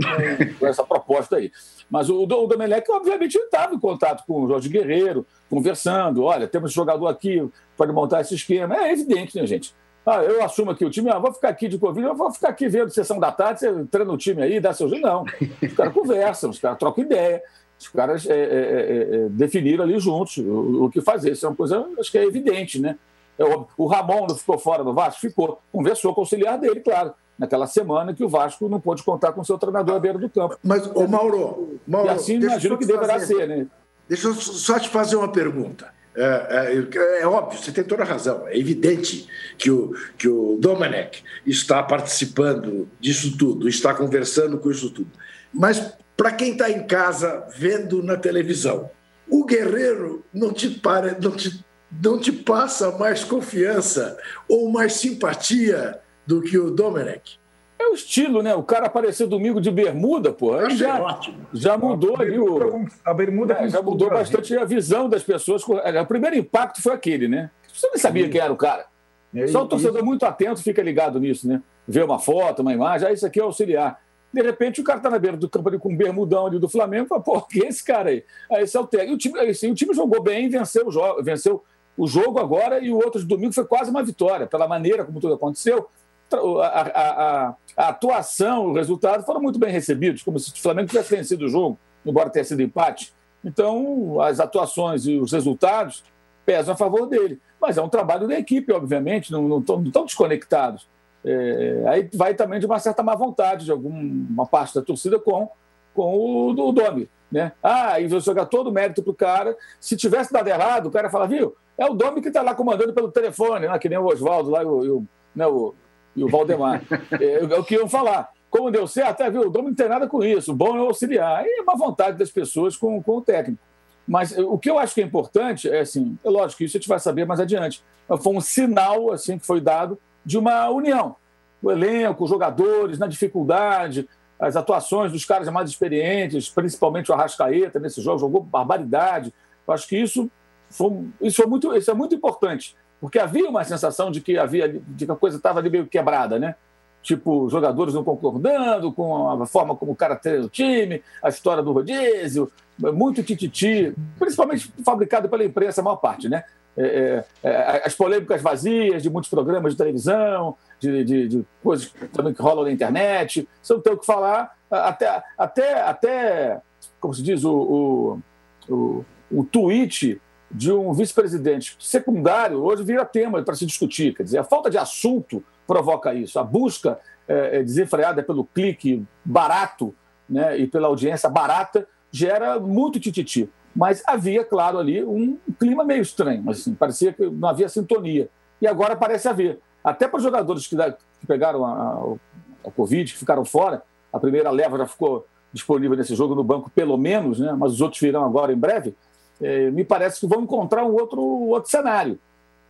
D: com essa proposta aí. Mas o, o Domenech, obviamente, estava em contato com o Jorge Guerreiro, conversando. Olha, temos jogador aqui, pode montar esse esquema. É evidente, né, gente? Ah, eu assumo aqui o time, ah, vou ficar aqui de Covid, eu vou ficar aqui vendo sessão da tarde, você treina o time aí, dá seu jeito. Não. Os caras conversam, os caras trocam ideia, os caras é, é, é, é definiram ali juntos o, o, que fazer. Isso é uma coisa, acho que é evidente, né? É o Ramon não ficou fora do Vasco? Ficou. Conversou com o auxiliar dele, claro, naquela semana que o Vasco não pôde contar com o seu treinador à beira do campo.
B: Mas, ô Mauro, Mauro
D: e assim imagino que deverá fazer, ser, né?
B: Deixa eu só te fazer uma pergunta. É, é, é, óbvio, você tem toda a razão. É evidente que o, que o Domenech está participando disso tudo, está conversando com isso tudo. Mas para quem está em casa vendo na televisão, o Guerreiro não te, para, não, te, não te passa mais confiança ou mais simpatia do que o Domenech?
D: É o estilo, né? O cara apareceu domingo de bermuda, pô. Aí já, ótimo. já mudou ali o.
C: A bermuda
D: é, já mudou bastante a visão das pessoas. É, o primeiro impacto foi aquele, né? Você nem sabia Sim. quem era o cara. É, Só o torcedor muito atento fica ligado nisso, né? Vê uma foto, uma imagem, ah, isso aqui é auxiliar. De repente o cara tá na beira do campo ali com um bermudão ali do Flamengo, fala, pô, quem é esse cara aí? Aí esse é o técnico. E o time, assim, o time jogou bem, venceu o, jogo, venceu o jogo agora e o outro de domingo foi quase uma vitória, pela maneira como tudo aconteceu a, a, a, atuação, o resultado foram muito bem recebidos, como se o Flamengo tivesse vencido o jogo, embora tenha sido empate. Então, as atuações e os resultados pesam a favor dele. Mas é um trabalho da equipe, obviamente, não estão desconectados. É, aí vai também de uma certa má vontade de alguma parte da torcida com, com o, o Domi. Né? Ah, e você jogar todo o mérito para o cara. Se tivesse dado errado, o cara fala, viu, é o Domi que está lá comandando pelo telefone, né? que nem o Oswaldo lá, o, né, o, e o Valdemar. é, é, o que iam falar. Como deu certo, até viu, o Dom não tem nada com isso, o bom é auxiliar. E é uma vontade das pessoas com, com o técnico. Mas o que eu acho que é importante é assim, é lógico que isso a gente vai saber mais adiante. Foi um sinal assim que foi dado de uma união. O elenco, os jogadores, na dificuldade, as atuações dos caras mais experientes, principalmente o Arrascaeta nesse jogo, jogou barbaridade. Eu acho que isso, foi, isso, foi muito, isso é muito importante porque havia uma sensação de que havia de que a coisa estava ali meio quebrada, né? Tipo, jogadores não concordando com a forma como o cara treina o time, a história do rodízio, muito tititi, principalmente fabricado pela imprensa, a maior parte, né? É, é, é as polêmicas vazias de muitos programas de televisão, de, de, de, coisas também que rolam na internet, você não tem o que falar, até, até, até como se diz, o, o, o, o tweet de um vice-presidente secundário hoje vira tema para se discutir. Quer dizer, a falta de assunto provoca isso. A busca é, desenfreada pelo clique barato né, e pela audiência barata gera muito tititi. Mas havia, claro, ali um clima meio estranho. Assim, parecia que não havia sintonia. E agora parece haver. Até para os jogadores que, que pegaram a, a, a Covid, que ficaram fora, a primeira leva já ficou disponível nesse jogo no banco, pelo menos, né? mas os outros virão agora em breve. É, me parece que vão encontrar um outro, outro cenário.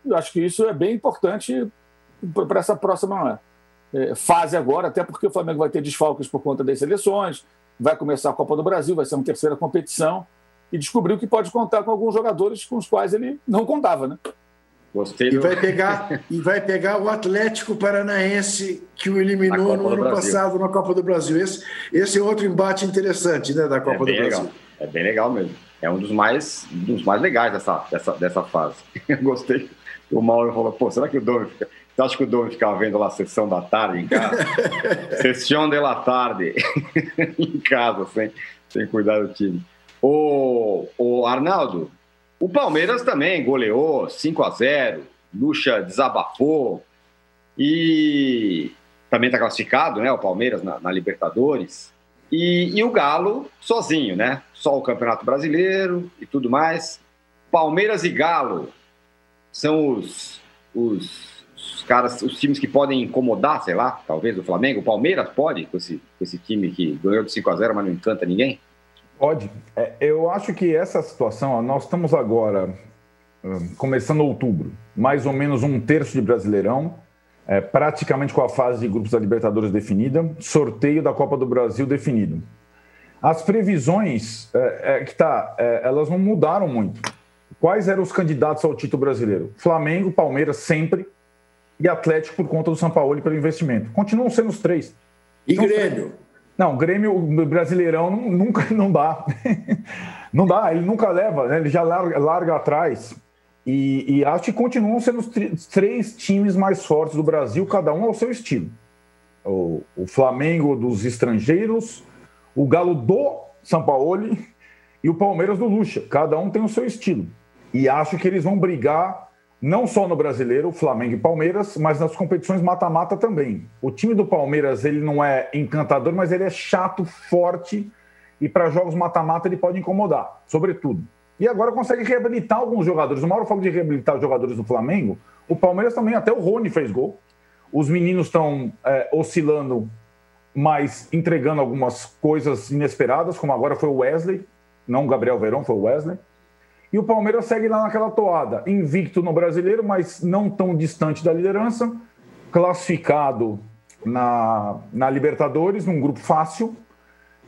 D: Eu acho que isso é bem importante para essa próxima é, fase agora, até porque o Flamengo vai ter desfalques por conta das seleções, vai começar a Copa do Brasil, vai ser uma terceira competição, e descobriu que pode contar com alguns jogadores com os quais ele não contava, né?
B: Gostei e, vai pegar, e vai pegar o Atlético Paranaense que o eliminou no ano passado na Copa do Brasil. Esse, esse é outro embate interessante né, da Copa é do Brasil.
A: Legal. É bem legal mesmo. É um dos mais, dos mais legais dessa, dessa, dessa fase. Gostei. O Mauro falou, pô, será que o Domi fica... Você acha que o Domi ficava vendo lá a sessão da tarde em casa? Sessão de la tarde em casa, sem, sem cuidar do time. O, o Arnaldo, o Palmeiras também goleou 5 a 0 Lucha desabafou e também está classificado, né? O Palmeiras na, na Libertadores. E, e, o Galo sozinho, né? Só o Campeonato Brasileiro e tudo mais. Palmeiras e Galo são os, os, os, caras, os times que podem incomodar, sei lá, talvez o Flamengo. O Palmeiras pode, com esse, com esse time que ganhou de 5 a 0 mas não encanta ninguém?
C: Pode. É, eu acho que essa situação, nós estamos agora hum, começando outubro, mais ou menos um terço de Brasileirão, é, praticamente com a fase de grupos da Libertadores definida, sorteio da Copa do Brasil definido. As previsões é, é que tá, é, elas não mudaram muito. Quais eram os candidatos ao título brasileiro? Flamengo, Palmeiras sempre e Atlético por conta do São Paulo e pelo investimento. Continuam sendo os três.
B: E Grêmio?
C: Não, o Grêmio Brasileirão nunca não dá. não dá, ele nunca leva, né? ele já larga, larga atrás. E, e, acho que continuam sendo os três times mais fortes do Brasil, cada um ao seu estilo. O, o Flamengo dos estrangeiros, o Galo do São Paulo e o Palmeiras do Lucha. Cada um tem o seu estilo. E acho que eles vão brigar não só no brasileiro, Flamengo e Palmeiras, mas nas competições mata-mata também. O time do Palmeiras ele não é encantador, mas ele é chato, forte e para jogos mata-mata ele pode incomodar, sobretudo. E agora consegue reabilitar alguns jogadores. O Mauro falou de reabilitar os jogadores do Flamengo. O Palmeiras também, até o Rony fez gol. Os meninos estão é, oscilando, mas entregando algumas coisas inesperadas, como agora foi o Wesley, não o Gabriel Verão, foi o Wesley. E o Palmeiras segue lá naquela toada, invicto no brasileiro, mas não tão distante da liderança, classificado na, na Libertadores, num grupo fácil.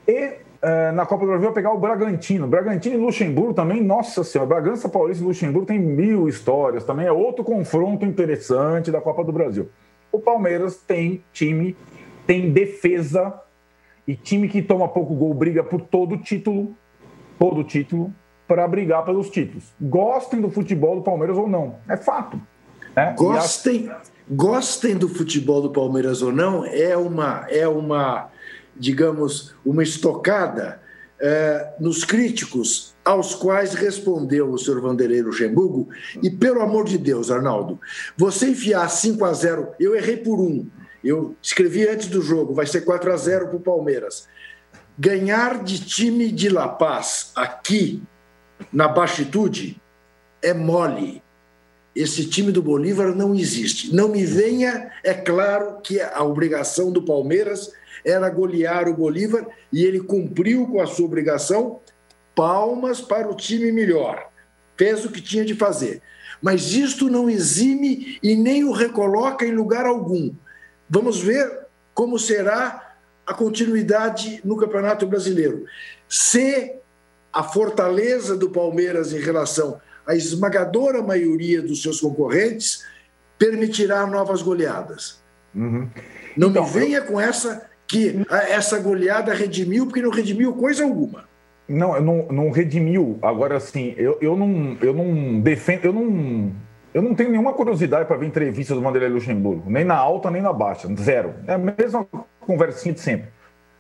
C: E é, na Copa do Brasil vai pegar o Bragantino. Bragantino e Luxemburgo também, nossa senhora, Bragança Paulista e Luxemburgo tem mil histórias, também é outro confronto interessante da Copa do Brasil. O Palmeiras tem time, tem defesa e time que toma pouco gol briga por todo o título, todo título, para brigar pelos títulos. Gostem do futebol do Palmeiras ou não, é fato.
B: Né? Gostem, gostem do futebol do Palmeiras ou não é uma, é uma digamos, uma estocada é, nos críticos aos quais respondeu o senhor Vanderlei Luxemburgo. E, pelo amor de Deus, Arnaldo, você enfiar 5 a 0 eu errei por um. Eu escrevi antes do jogo, vai ser 4 a 0 para o Palmeiras. Ganhar de time de La Paz aqui na baixitude é mole. Esse time do Bolívar não existe. Não me venha, é claro que a obrigação do Palmeiras era golear o Bolívar e ele cumpriu com a sua obrigação. Palmas para o time melhor. Fez o que tinha de fazer. Mas isto não exime e nem o recoloca em lugar algum. Vamos ver como será a continuidade no Campeonato Brasileiro. Se a fortaleza do Palmeiras em relação à esmagadora maioria dos seus concorrentes permitirá novas goleadas. Uhum. Não então, me venha eu... com essa que essa goleada redimiu, porque não redimiu coisa alguma.
C: Não, não, não redimiu. Agora, assim, eu, eu, não, eu não defendo, eu não, eu não tenho nenhuma curiosidade para ver entrevista do Vanderlei Luxemburgo, nem na alta, nem na baixa, zero. É a mesma conversinha de sempre.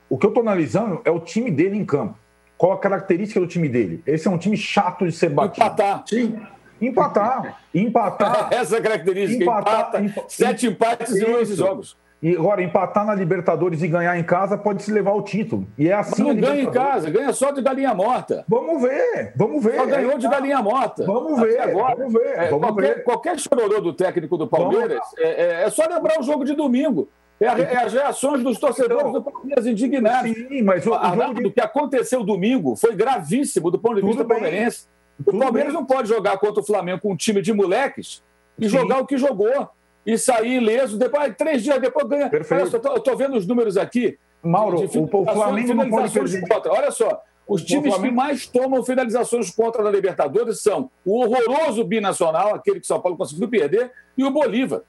C: O que eu estou analisando é o time dele em campo qual a característica do time dele. Esse é um time chato de ser batido.
D: Empatar.
C: Sim. Empatar. Empatar.
D: Essa é a característica. Empatar, empata, sete empates em 11 jogos.
C: E agora, empatar na Libertadores e ganhar em casa pode se levar o título. E é assim.
D: Mas não ganha em casa, ganha só de galinha morta.
C: Vamos ver, vamos ver.
D: Só ganhou de galinha morta.
C: Vamos ver, agora. Vamos ver. É, vamos
D: qualquer,
C: ver.
D: qualquer chororô do técnico do Palmeiras é, é, é, só lembrar o jogo de domingo. É, é as reações dos torcedores então, do Palmeiras indignados. Sim, mas o, Arnaldo, o de... que aconteceu domingo foi gravíssimo do ponto de vista palmeirense. O Palmeiras bem. não pode jogar contra o Flamengo com um time de moleques e sim. jogar o que jogou e sair ileso. Depois, três dias depois ganha. Olha só, eu estou vendo os números aqui.
C: Mauro, de, de o, Flamengo não pode perder.
D: Contra. Olha só, os times que mais tomam finalizações contra na Libertadores são o horroroso binacional, aquele que São Paulo conseguiu perder, e o Bolívar.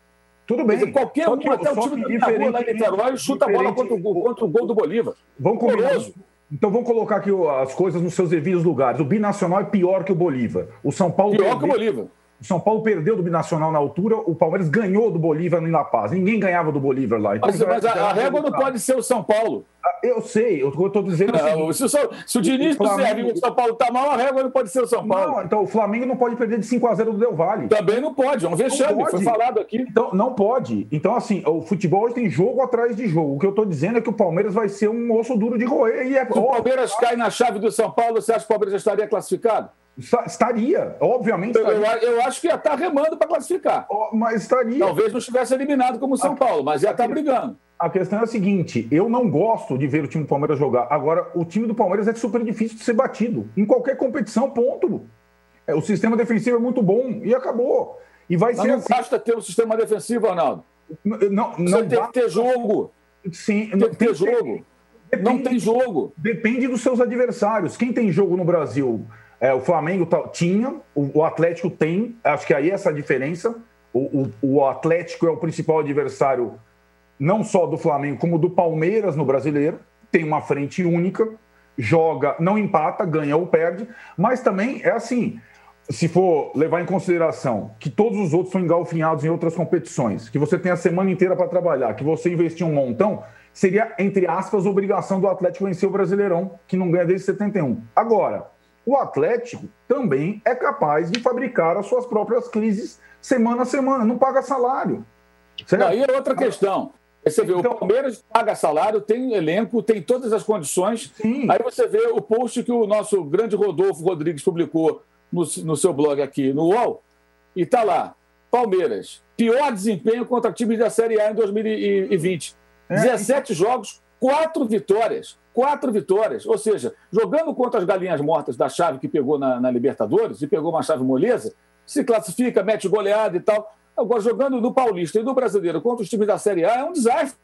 C: Tudo bem. Dizer,
D: qualquer um, até o time da rua lá em Niterói, chuta a bola contra o, contra o gol do Bolívar.
C: Vamos combinar. Então vamos colocar aqui as coisas nos seus devidos lugares. O binacional é pior que o Bolívar. O São Paulo
D: pior que o Bolívar.
C: O São Paulo perdeu do Binacional na altura, o Palmeiras ganhou do Bolívar em La Paz. Ninguém ganhava do Bolívar lá.
D: Então, mas, mas a, a régua não pode ser o São Paulo.
C: Ah, eu sei, eu estou dizendo.
D: Não, se, o, se o Diniz o Flamengo... serve o São Paulo está mal, a régua não pode ser o São Paulo.
C: Não, então o Flamengo não pode perder de 5 a 0 do Del Valle.
D: Também não pode, é um vexame, foi falado aqui.
C: Então, não pode. Então, assim, o futebol hoje tem jogo atrás de jogo. O que eu estou dizendo é que o Palmeiras vai ser um osso duro de roer. E é...
D: Se o Palmeiras cai na chave do São Paulo, você acha que o Palmeiras já estaria classificado?
C: Estaria, obviamente.
D: Estaria. Eu, eu, acho que ia estar remando para classificar.
C: Mas estaria.
D: Talvez não estivesse eliminado como o São a, Paulo, mas ia estar brigando.
C: A questão é a seguinte: eu não gosto de ver o time do Palmeiras jogar. Agora, o time do Palmeiras é super difícil de ser batido. Em qualquer competição, ponto. É, o sistema defensivo é muito bom e acabou. E vai
D: mas
C: ser
D: não
C: assim.
D: basta ter um sistema defensivo, Arnaldo.
C: Não, não,
D: Você não tem que ter jogo.
C: Sim,
D: tem que ter jogo. Depende, não tem jogo.
C: Depende dos seus adversários. Quem tem jogo no Brasil? É, o Flamengo tinha, o, o, Atlético tem, acho que aí essa a diferença. O, o, o, Atlético é o principal adversário, não só do Flamengo, como do Palmeiras no brasileiro. Tem uma frente única, joga, não empata, ganha ou perde, mas também é assim. Se for levar em consideração que todos os outros são engalfinhados em outras competições, que você tem a semana inteira para trabalhar, que você investiu um montão, seria, entre aspas, obrigação do Atlético vencer o Brasileirão, que não ganha desde 71. Agora, o Atlético também é capaz de fabricar as suas próprias crises semana a semana, não paga salário.
D: Certo? Aí é outra questão. você vê, então, o Palmeiras paga salário, tem elenco, tem todas as condições. Sim. Aí você vê o post que o nosso grande Rodolfo Rodrigues publicou no, no seu blog aqui, no UOL, e está lá: Palmeiras, pior desempenho contra times da Série A em 2020. É, 17 jogos, quatro vitórias quatro vitórias. Ou seja, jogando contra as galinhas mortas da chave que pegou na, na Libertadores, e pegou uma chave moleza, se classifica, mete goleada e tal. Agora, jogando no Paulista e no Brasileiro contra os times da Série A é um desastre.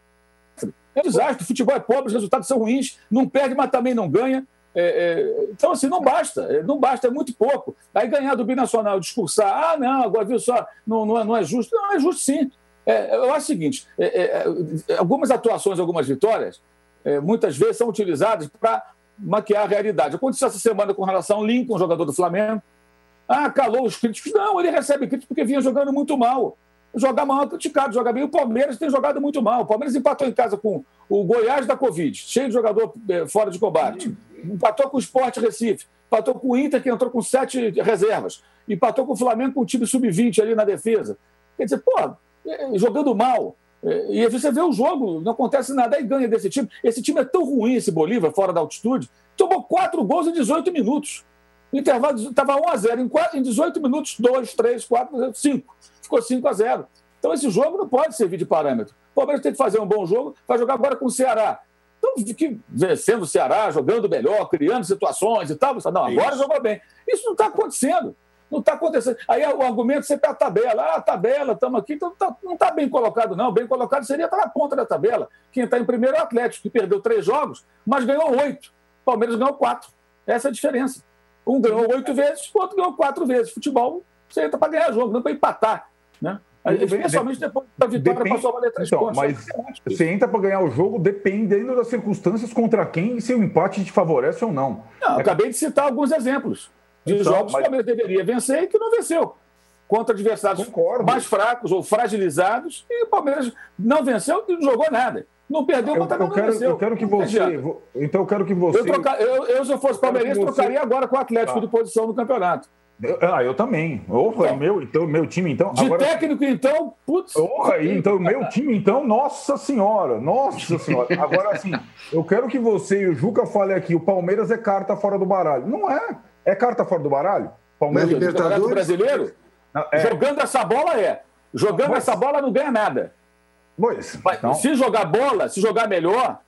D: É um desastre. O futebol é pobre, os resultados são ruins, não perde, mas também não ganha. É, é, então, assim, não basta, é, não basta, é muito pouco. Aí ganhar do Binacional, discursar, ah, não, agora viu só, não, não, é, não é justo. Não, é justo sim. É, eu acho o seguinte: é, é, algumas atuações, algumas vitórias, é, muitas vezes são utilizadas para maquiar a realidade. Aconteceu essa semana com relação ao Lincoln, jogador do Flamengo. Ah, calou os críticos. Não, ele recebe críticos porque vinha jogando muito mal. Jogar mal é criticado, joga bem. O Palmeiras tem jogado muito mal. O Palmeiras empatou em casa com o Goiás da Covid, cheio de jogador é, fora de combate. Empatou com o Sport Recife. Empatou com o Inter, que entrou com sete reservas. Empatou com o Flamengo com o time sub-20 ali na defesa. Quer dizer, pô, é, jogando mal. É, e você vê o jogo, não acontece nada, e ganha desse time. Esse time é tão ruim, esse Bolívar, fora da altitude, tomou quatro gols em 18 minutos. O intervalo estava 1 a 0 em, em 18 minutos, 2, 3, 4, 5. Ficou 5 a 0. Então esse jogo não pode servir de parâmetro. O Palmeiras tem que fazer um bom jogo, vai jogar agora com o Ceará. Então, fique vencendo o Ceará, jogando melhor, criando situações e tal. Não, agora jogou bem. Isso não está acontecendo. Não está acontecendo. Aí o argumento sempre é a tabela. Ah, a tabela, estamos aqui. Então tá, não está bem colocado, não. Bem colocado seria estar na ponta da tabela. Quem está em primeiro é o Atlético, que perdeu três jogos, mas ganhou oito. O Palmeiras ganhou quatro. Essa é a diferença. Um ganhou oito vezes, o outro ganhou quatro vezes. Futebol, você entra para ganhar jogo, não para empatar. Né? Especialmente depois da vitória depende, passou a valer três
C: então, pontos. Mas você entra para ganhar o jogo dependendo das circunstâncias contra quem e se o empate te favorece ou não.
D: não é... Acabei de citar alguns exemplos de então, jogos mas... que o Palmeiras deveria vencer e que não venceu. Contra adversários Concordo. mais fracos ou fragilizados, e o Palmeiras não venceu e não jogou nada. Não perdeu,
C: eu, eu, quero, eu quero que você. Então eu quero que você.
D: Eu, eu, eu se eu fosse palmeirense, você... trocaria agora com o Atlético ah. de posição no campeonato.
C: Ah, eu também. Opa, então, meu, então, meu time, então.
D: De agora... técnico, então, putz.
C: Porra, então, meu time, então, nossa senhora, nossa senhora. Agora, assim, eu quero que você e o Juca falem aqui: o Palmeiras é carta fora do baralho. Não é. É carta fora do baralho?
D: Palmeiras é Libertadores brasileiro? É. Jogando essa bola é. Jogando essa bola não ganha nada.
C: Pois.
D: Então... Se jogar bola, se jogar melhor,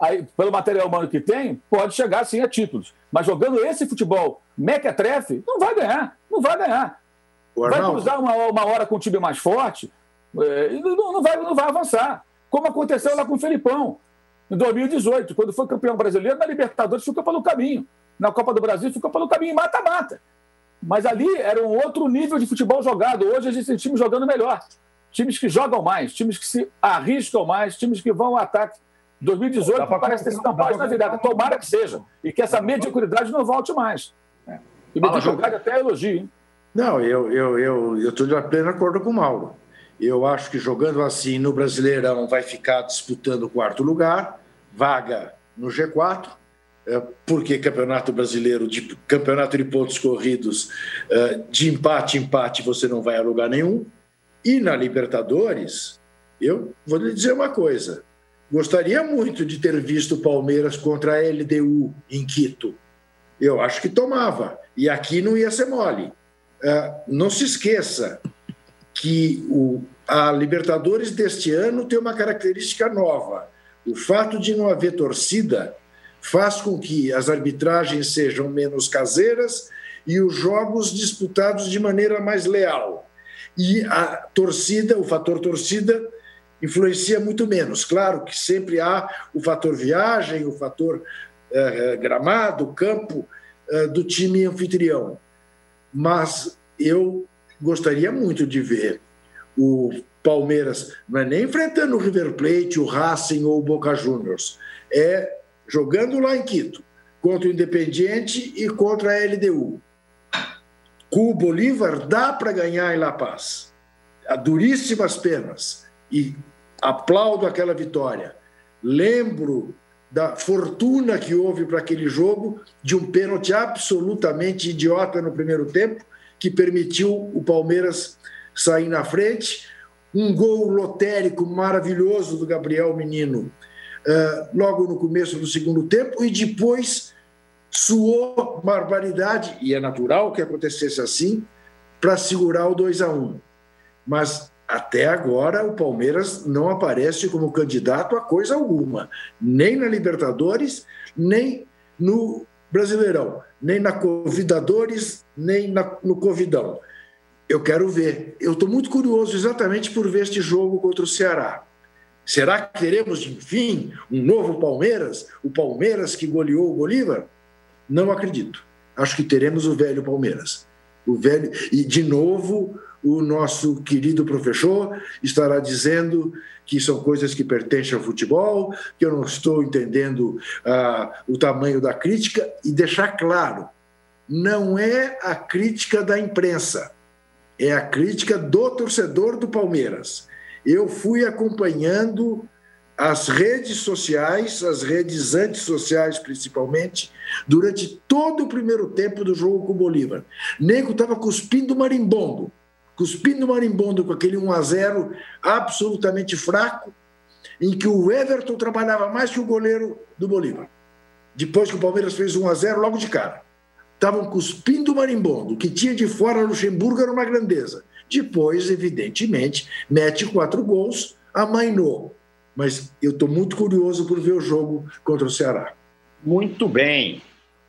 D: aí, pelo material humano que tem, pode chegar sim a títulos. Mas jogando esse futebol mequetrefe, não vai ganhar. Não vai ganhar. Vai cruzar uma, uma hora com um time mais forte é, e não, não, vai, não vai avançar. Como aconteceu lá com o Felipão, em 2018, quando foi campeão brasileiro, na Libertadores ficou pelo caminho. Na Copa do Brasil ficou pelo caminho mata-mata. Mas ali era um outro nível de futebol jogado. Hoje a gente tem times jogando melhor. Times que jogam mais, times que se arriscam mais, times que vão ao ataque. 2018 parece ter sido uma página virada. Tomara que seja. E que essa mediocridade não volte mais. É. E mediocridade até elogio, hein?
B: Não, eu estou eu, eu, eu de pleno acordo com o Mauro. Eu acho que jogando assim no Brasileirão vai ficar disputando o quarto lugar, vaga no G4, é, porque campeonato brasileiro, de campeonato de pontos corridos, é, de empate, empate, você não vai a lugar nenhum. E na Libertadores, eu vou lhe dizer uma coisa: gostaria muito de ter visto o Palmeiras contra a LDU em Quito. Eu acho que tomava. E aqui não ia ser mole. É, não se esqueça que o, a Libertadores deste ano tem uma característica nova. O fato de não haver torcida faz com que as arbitragens sejam menos caseiras e os jogos disputados de maneira mais leal. E a torcida, o fator torcida, influencia muito menos. Claro que sempre há o fator viagem, o fator eh, gramado, campo eh, do time anfitrião. Mas eu gostaria muito de ver o Palmeiras, não é nem enfrentando o River Plate, o Racing ou o Boca Juniors, é jogando lá em Quito, contra o Independiente e contra a LDU. Com o Bolívar dá para ganhar em La Paz. A duríssimas penas. E aplaudo aquela vitória. Lembro da fortuna que houve para aquele jogo, de um pênalti absolutamente idiota no primeiro tempo, que permitiu o Palmeiras sair na frente. Um gol lotérico maravilhoso do Gabriel Menino, uh, logo no começo do segundo tempo, e depois suou barbaridade, e é natural que acontecesse assim, para segurar o 2 a 1 Mas até agora o Palmeiras não aparece como candidato a coisa alguma, nem na Libertadores, nem no Brasileirão, nem na Convidadores, nem na, no Covidão. Eu quero ver. Eu estou muito curioso exatamente por ver este jogo contra o Ceará. Será que teremos, enfim, um novo Palmeiras? O Palmeiras que goleou o Bolívar? Não acredito. Acho que teremos o velho Palmeiras. O velho e de novo o nosso querido professor estará dizendo que são coisas que pertencem ao futebol, que eu não estou entendendo ah, o tamanho da crítica e deixar claro, não é a crítica da imprensa, é a crítica do torcedor do Palmeiras. Eu fui acompanhando as redes sociais, as redes antissociais principalmente, durante todo o primeiro tempo do jogo com o Bolívar. Nego estava cuspindo marimbondo, cuspindo marimbondo com aquele 1 a 0 absolutamente fraco, em que o Everton trabalhava mais que o goleiro do Bolívar. Depois que o Palmeiras fez 1 a 0 logo de cara. Estavam cuspindo marimbondo, o que tinha de fora Luxemburgo era uma grandeza. Depois, evidentemente, mete quatro gols, amainou mas eu estou muito curioso por ver o jogo contra o Ceará.
A: Muito bem.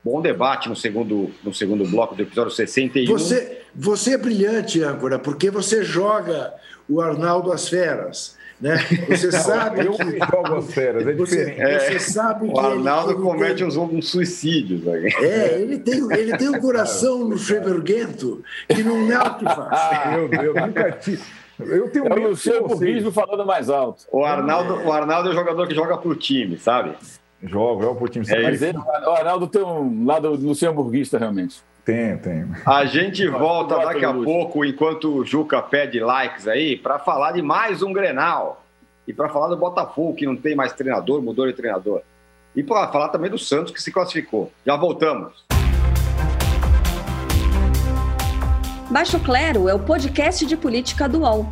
A: Bom debate no segundo, no segundo bloco do episódio 61.
B: Você, você é brilhante, âncora, porque você joga o Arnaldo às feras. Né? Você sabe
C: eu
B: que.
C: jogo as feras, é
B: você,
C: diferente.
B: Você sabe
A: o Arnaldo comete uns, uns suicídios.
B: É, ele tem, ele tem um coração no Cheverguento que não é o que faz.
C: Meu Deus, nunca tive.
D: Eu tenho é o Luciano falando mais alto.
A: O Arnaldo, o Arnaldo é o jogador que joga pro time, sabe?
C: Joga, joga pro time.
D: É Mas ele, o Arnaldo tem um lado luxemburguista, realmente.
C: Tem, tem.
A: A gente volta daqui a pouco, enquanto o Juca pede likes aí, para falar de mais um Grenal. e para falar do Botafogo, que não tem mais treinador, mudou de treinador. E para falar também do Santos, que se classificou. Já voltamos.
I: Baixo Clero é o podcast de política do UOL.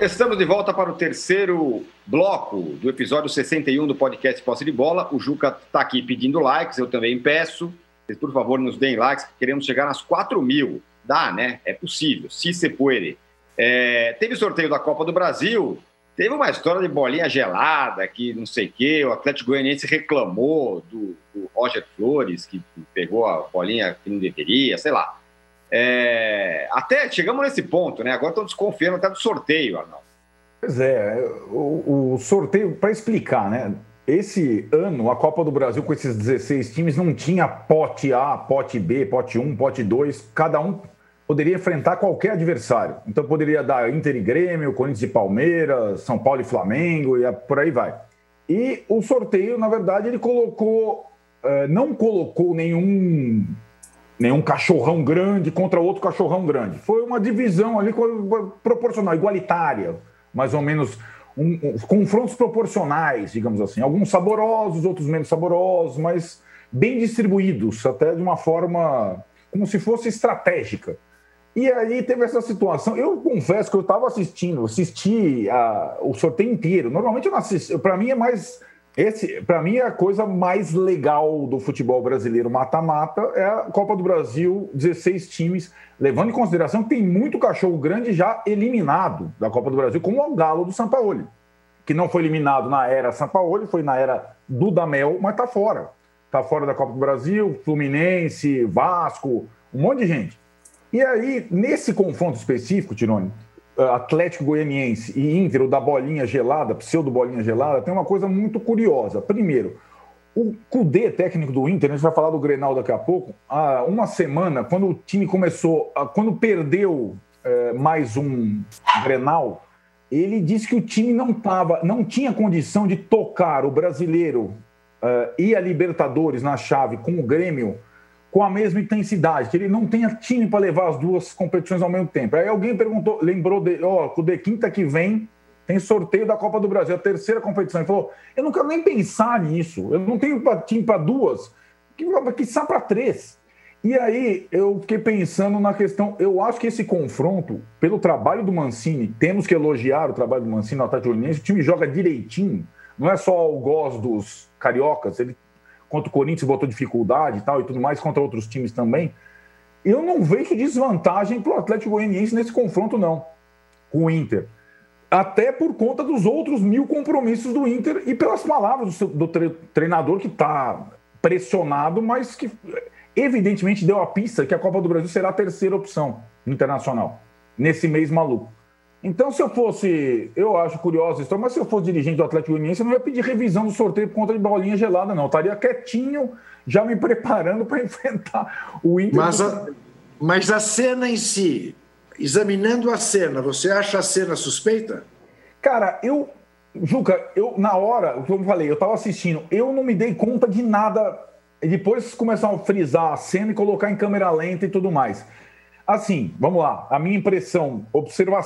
A: Estamos de volta para o terceiro bloco do episódio 61 do podcast Posse de Bola. O Juca está aqui pedindo likes, eu também peço. Vocês, por favor, nos deem likes, queremos chegar nas 4 mil. Dá, né? É possível, se se puede. É, teve sorteio da Copa do Brasil, teve uma história de bolinha gelada, que não sei o quê, o Atlético Goianiense reclamou do, do Roger Flores, que pegou a bolinha que não deveria, sei lá. É, até chegamos nesse ponto, né? Agora estão desconfiando até do sorteio, Arnaldo.
C: Pois é, o, o sorteio, para explicar, né? Esse ano, a Copa do Brasil, com esses 16 times, não tinha pote A, pote B, pote 1, pote 2. Cada um poderia enfrentar qualquer adversário. Então poderia dar Inter e Grêmio, Corinthians e Palmeiras, São Paulo e Flamengo, e por aí vai. E o sorteio, na verdade, ele colocou, eh, não colocou nenhum nenhum cachorrão grande contra outro cachorrão grande. Foi uma divisão ali proporcional, igualitária, mais ou menos um, um, confrontos proporcionais, digamos assim. Alguns saborosos, outros menos saborosos, mas bem distribuídos, até de uma forma como se fosse estratégica. E aí teve essa situação. Eu confesso que eu estava assistindo, assisti a, o sorteio inteiro. Normalmente eu não assisto. Para mim é mais esse, para mim, é a coisa mais legal do futebol brasileiro mata-mata é a Copa do Brasil, 16 times, levando em consideração que tem muito cachorro grande já eliminado da Copa do Brasil, como o Galo do Sampaoli, que não foi eliminado na era Sampaoli, foi na era Dudamel, mas está fora. Está fora da Copa do Brasil, Fluminense, Vasco, um monte de gente. E aí, nesse confronto específico, Tirone, Atlético Goianiense e Inter, o da bolinha gelada, pseudo bolinha gelada, tem uma coisa muito curiosa. Primeiro, o Cudê, técnico do Inter, a gente vai falar do Grenal daqui a pouco, há uma semana, quando o time começou, quando perdeu é, mais um Grenal, ele disse que o time não tava, não tinha condição de tocar o brasileiro uh, e a Libertadores na chave com o Grêmio com a mesma intensidade, que ele não tenha time para levar as duas competições ao mesmo tempo. Aí alguém perguntou, lembrou de, ó, oh, de quinta que vem tem sorteio da Copa do Brasil, a terceira competição. Ele falou: eu não quero nem pensar nisso, eu não tenho time para duas, que, que para três. E aí eu fiquei pensando na questão, eu acho que esse confronto, pelo trabalho do Mancini, temos que elogiar o trabalho do Mancini no Atlético Goianiense, o time joga direitinho, não é só o gosto dos cariocas, ele contra o Corinthians botou dificuldade e tal e tudo mais, contra outros times também. Eu não vejo desvantagem para o Atlético Goianiense nesse confronto, não, com o Inter. Até por conta dos outros mil compromissos do Inter e pelas palavras do, do treinador que está pressionado, mas que evidentemente deu a pista que a Copa do Brasil será a terceira opção internacional nesse mês maluco. Então, se eu fosse, eu acho curiosa a história, mas se eu fosse dirigente do Atlético Goianiense, eu não ia pedir revisão do sorteio por conta de bolinha gelada, não. Eu estaria quietinho, já me preparando para enfrentar o Inter.
B: Mas a, mas a cena em si, examinando a cena, você acha a cena suspeita?
C: Cara, eu, Juca, eu na hora, como eu falei, eu estava assistindo, eu não me dei conta de nada. Depois começaram a frisar a cena e colocar em câmera lenta e tudo mais. Assim, vamos lá. A minha impressão, observa...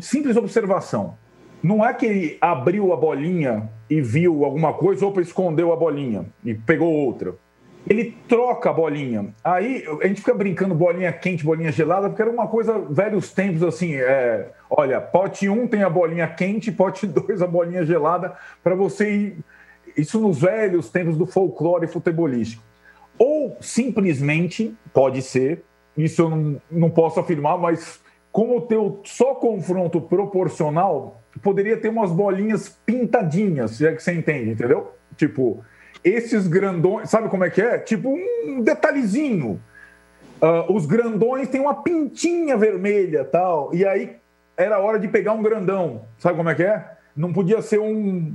C: simples observação. Não é que ele abriu a bolinha e viu alguma coisa, ou escondeu a bolinha e pegou outra. Ele troca a bolinha. Aí a gente fica brincando bolinha quente, bolinha gelada, porque era uma coisa, velhos tempos assim. É, olha, pote 1 um tem a bolinha quente, pote 2 a bolinha gelada, para você ir. Isso nos velhos tempos do folclore futebolístico. Ou simplesmente, pode ser, isso eu não, não posso afirmar, mas como o teu só confronto proporcional, poderia ter umas bolinhas pintadinhas, se é que você entende, entendeu? Tipo, esses grandões, sabe como é que é? Tipo um detalhezinho. Uh, os grandões têm uma pintinha vermelha tal, e aí era hora de pegar um grandão, sabe como é que é? Não podia ser um.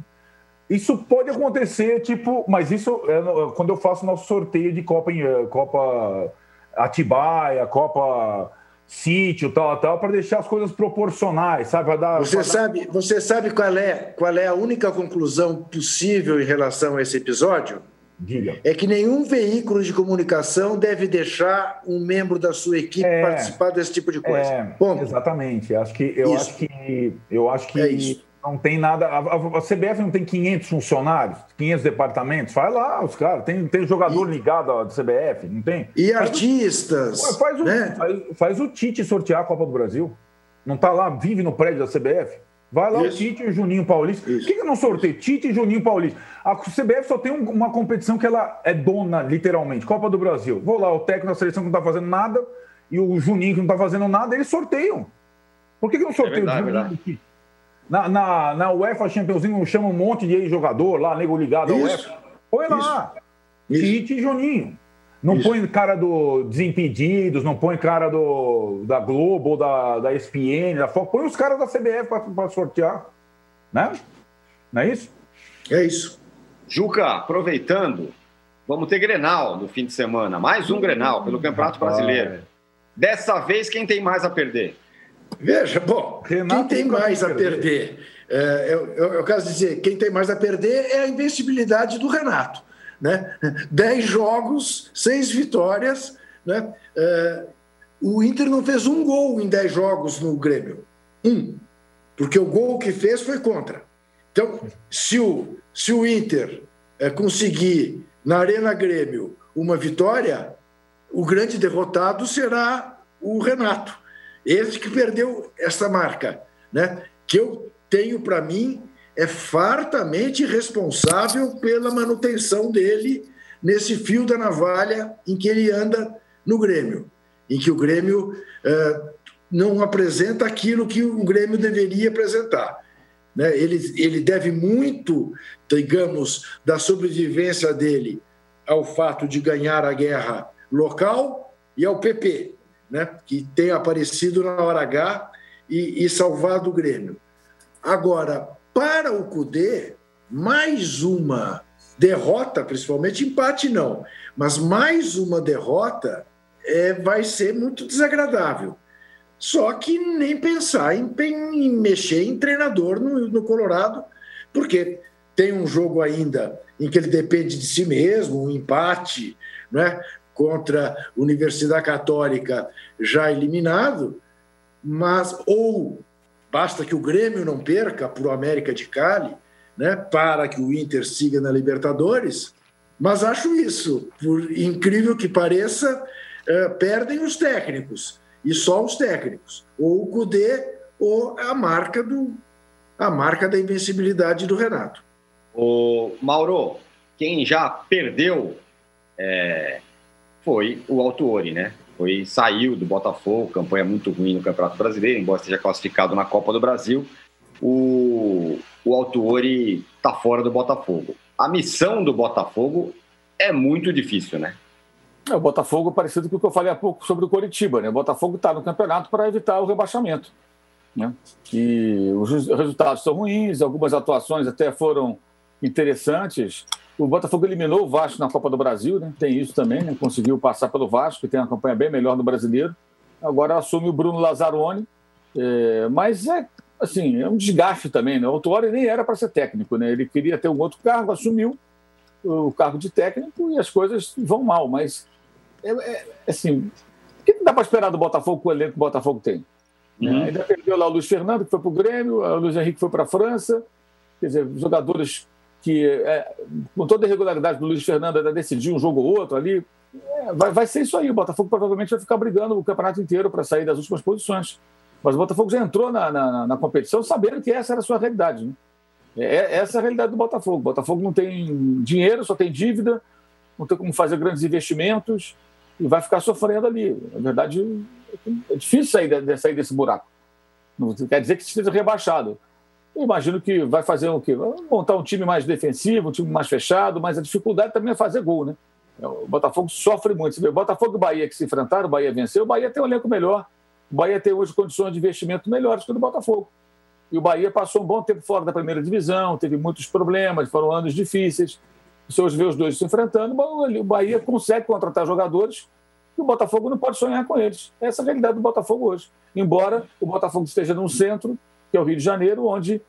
C: Isso pode acontecer, tipo, mas isso é quando eu faço nosso sorteio de Copa, eh, Copa Atibaia, Copa Sítio, tal, tal, para deixar as coisas proporcionais, sabe? Dar,
B: você,
C: dar...
B: sabe você sabe qual é, qual é a única conclusão possível em relação a esse episódio?
C: Diga.
B: É que nenhum veículo de comunicação deve deixar um membro da sua equipe é, participar desse tipo de coisa.
C: É, Exatamente. Acho que eu isso. acho que eu acho que é não tem nada. A, a, CBF não tem 500 funcionários, 500 departamentos. Vai lá, os caras. Tem, tem jogador e, ligado à CBF, não tem?
B: E faz artistas.
C: O, faz, o, né? faz, faz, o Tite sortear a Copa do Brasil. Não está lá, vive no prédio da CBF. Vai lá Isso. o Tite e o Juninho Paulista. Por que, que não sorteio? Tite e Juninho Paulista. A CBF só tem uma competição que ela é dona, literalmente. Copa do Brasil. Vou lá, o técnico da seleção que não está fazendo nada e o Juninho que não está fazendo nada, eles sorteiam. Por que, que não sorteio é verdade, o Juninho? É na, na, na UEFA Champions League chama um monte de jogador lá, nego ligado Isso. à UEFA. Põe lá. Isso. Tite e Juninho. Não Isso. põe cara do Desimpedidos, não põe cara do, da Globo, da, da ESPN, da Fox. Põe os caras da CBF para sortear. Né? Não é isso?
B: É isso.
A: Juca, aproveitando, vamos ter Grenal no fim de semana. Mais um Grenal pelo Campeonato Brasileiro. Dessa vez, quem tem mais a perder?
B: Veja, bom, Renato quem tem mais a perder? É, eu, eu, eu quero dizer, quem tem mais a perder é a invencibilidade do Renato. Né? Dez jogos, seis vitórias. Né? É, o Inter não fez um gol em dez jogos no Grêmio. Um. Porque o gol que fez foi contra. Então, se o, se o Inter é, conseguir, na Arena Grêmio, uma vitória, o grande derrotado será o Renato. Esse que perdeu essa marca, né? que eu tenho para mim é fartamente responsável pela manutenção dele nesse fio da navalha em que ele anda no Grêmio, em que o Grêmio uh, não apresenta aquilo que o Grêmio deveria apresentar. Né? Ele, ele deve muito, digamos, da sobrevivência dele ao fato de ganhar a guerra local e ao PP, né, que tem aparecido na hora H e, e salvado o Grêmio. Agora, para o Cudê, mais uma derrota, principalmente empate não, mas mais uma derrota é, vai ser muito desagradável. Só que nem pensar em, em mexer em treinador no, no Colorado, porque tem um jogo ainda em que ele depende de si mesmo, um empate, né? Contra a Universidade Católica já eliminado, mas ou basta que o Grêmio não perca para o América de Cali, né, para que o Inter siga na Libertadores. Mas acho isso, por incrível que pareça, é, perdem os técnicos e só os técnicos, ou o Cudê ou a marca do a marca da invencibilidade do Renato.
A: O Mauro, quem já perdeu é, foi o Autuori, né? Foi, saiu do Botafogo, campanha muito ruim no Campeonato Brasileiro, embora esteja classificado na Copa do Brasil. O, o Autuori está fora do Botafogo. A missão do Botafogo é muito difícil, né?
D: É, o Botafogo parecido com o que eu falei há pouco sobre o Coritiba, né? O Botafogo está no campeonato para evitar o rebaixamento. Né? E os resultados são ruins, algumas atuações até foram interessantes, o Botafogo eliminou o Vasco na Copa do Brasil, né? tem isso também, né? conseguiu passar pelo Vasco, que tem uma campanha bem melhor no brasileiro. Agora assume o Bruno Lazzaroni, é, mas é assim, é um desgaste também. Né? O Autuori nem era para ser técnico, né? ele queria ter um outro cargo, assumiu o cargo de técnico e as coisas vão mal. Mas, é, é assim, o que dá para esperar do Botafogo com o elenco que o Botafogo tem? Né? Uhum. Ainda perdeu lá o Luiz Fernando, que foi para o Grêmio, o Luiz Henrique foi para a França. Quer dizer, jogadores que, é, com toda a irregularidade do Luiz Fernando, ainda decidir um jogo ou outro ali, é, vai, vai ser isso aí. O Botafogo provavelmente vai ficar brigando o campeonato inteiro para sair das últimas posições. Mas o Botafogo já entrou na, na, na, competição sabendo que essa era a sua realidade. Né? É, é, essa é a realidade do Botafogo. O Botafogo não tem dinheiro, só tem dívida, não tem como fazer grandes investimentos e vai ficar sofrendo ali. Na verdade, é difícil sair, de, sair desse buraco. Não quer dizer que esteja rebaixado. Imagino que vai fazer o quê? Montar um time mais defensivo, um time mais fechado, mas a dificuldade também é fazer gol, né? O Botafogo sofre muito. Você vê, o Botafogo e o Bahia que se enfrentaram, o Bahia venceu, o Bahia tem um elenco melhor, o Bahia tem hoje condições de investimento melhores que o do Botafogo. E o Bahia passou um bom tempo fora da primeira divisão, teve muitos problemas, foram anos difíceis. Se hoje vê os dois se enfrentando, o Bahia consegue contratar jogadores e o Botafogo não pode sonhar com eles. Essa é a realidade do Botafogo hoje. Embora o Botafogo esteja num centro, que é o Rio de Janeiro, onde,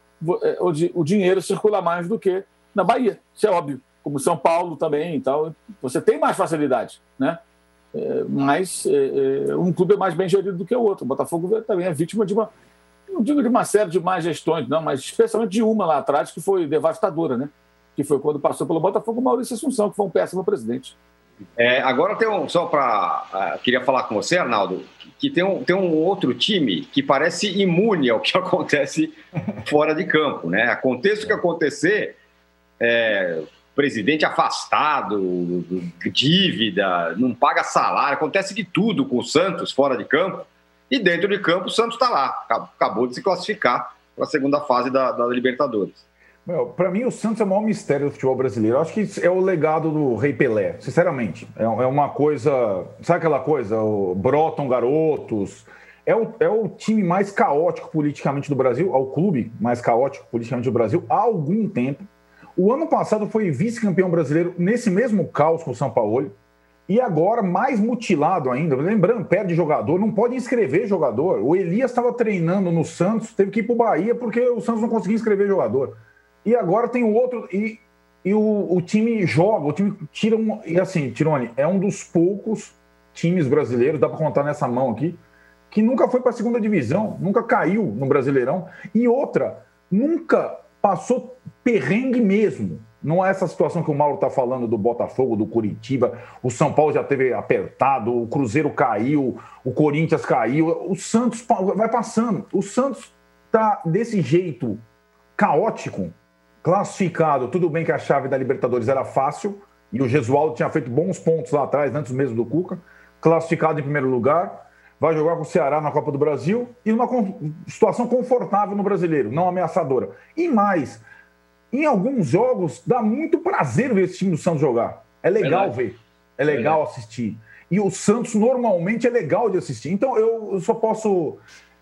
D: é, onde o dinheiro circula mais do que na Bahia. Isso é óbvio. Como São Paulo também e tal. Você tem mais facilidade, né? É, mas é, um clube é mais bem gerido do que o outro. O Botafogo também é vítima de uma, não digo de uma série de más gestões, não, mas especialmente de uma lá atrás que foi devastadora, né? Que foi quando passou pelo Botafogo Maurício Assunção, que foi um péssimo presidente.
A: É, agora tem um, só para. Uh, ah, queria falar com você, Arnaldo, que tem um, tem um outro time que parece imune ao que acontece fora de campo, né? Aconteça o que acontecer, é, presidente afastado, dívida, não paga salário, acontece de tudo com o Santos fora de campo. E dentro de campo, o Santos está lá, acabou de se classificar para a segunda fase da, da Libertadores.
C: Para mim, o Santos é o maior mistério do futebol brasileiro. Acho que é o legado do Rei Pelé, sinceramente. É, é uma coisa. Sabe aquela coisa? O, brotam garotos. É o, é o time mais caótico politicamente do Brasil, é o clube mais caótico politicamente do Brasil há algum tempo. O ano passado foi vice-campeão brasileiro nesse mesmo caos com o São Paulo. E agora, mais mutilado ainda. Lembrando, perde jogador, não pode inscrever jogador. O Elias estava treinando no Santos, teve que ir para o Bahia porque o Santos não conseguia inscrever jogador. E agora tem o outro. E, e o, o time joga, o time tira um. E assim, Tirone, é um dos poucos times brasileiros, dá para contar nessa mão aqui, que nunca foi para a segunda divisão, nunca caiu no Brasileirão. E outra, nunca passou perrengue mesmo. Não é essa situação que o Mauro está falando do Botafogo, do Curitiba. O São Paulo já teve apertado, o Cruzeiro caiu, o Corinthians caiu. O Santos vai passando. O Santos está desse jeito caótico, classificado. Tudo bem que a chave da Libertadores era fácil e o Gesualdo tinha feito bons pontos lá atrás, antes mesmo do Cuca. Classificado em primeiro lugar. Vai jogar com o Ceará na Copa do Brasil e numa situação confortável no brasileiro, não ameaçadora. E mais em alguns jogos dá muito prazer ver esse time do Santos jogar. É legal Verdade. ver, é legal Verdade. assistir. E o Santos normalmente é legal de assistir. Então eu, só posso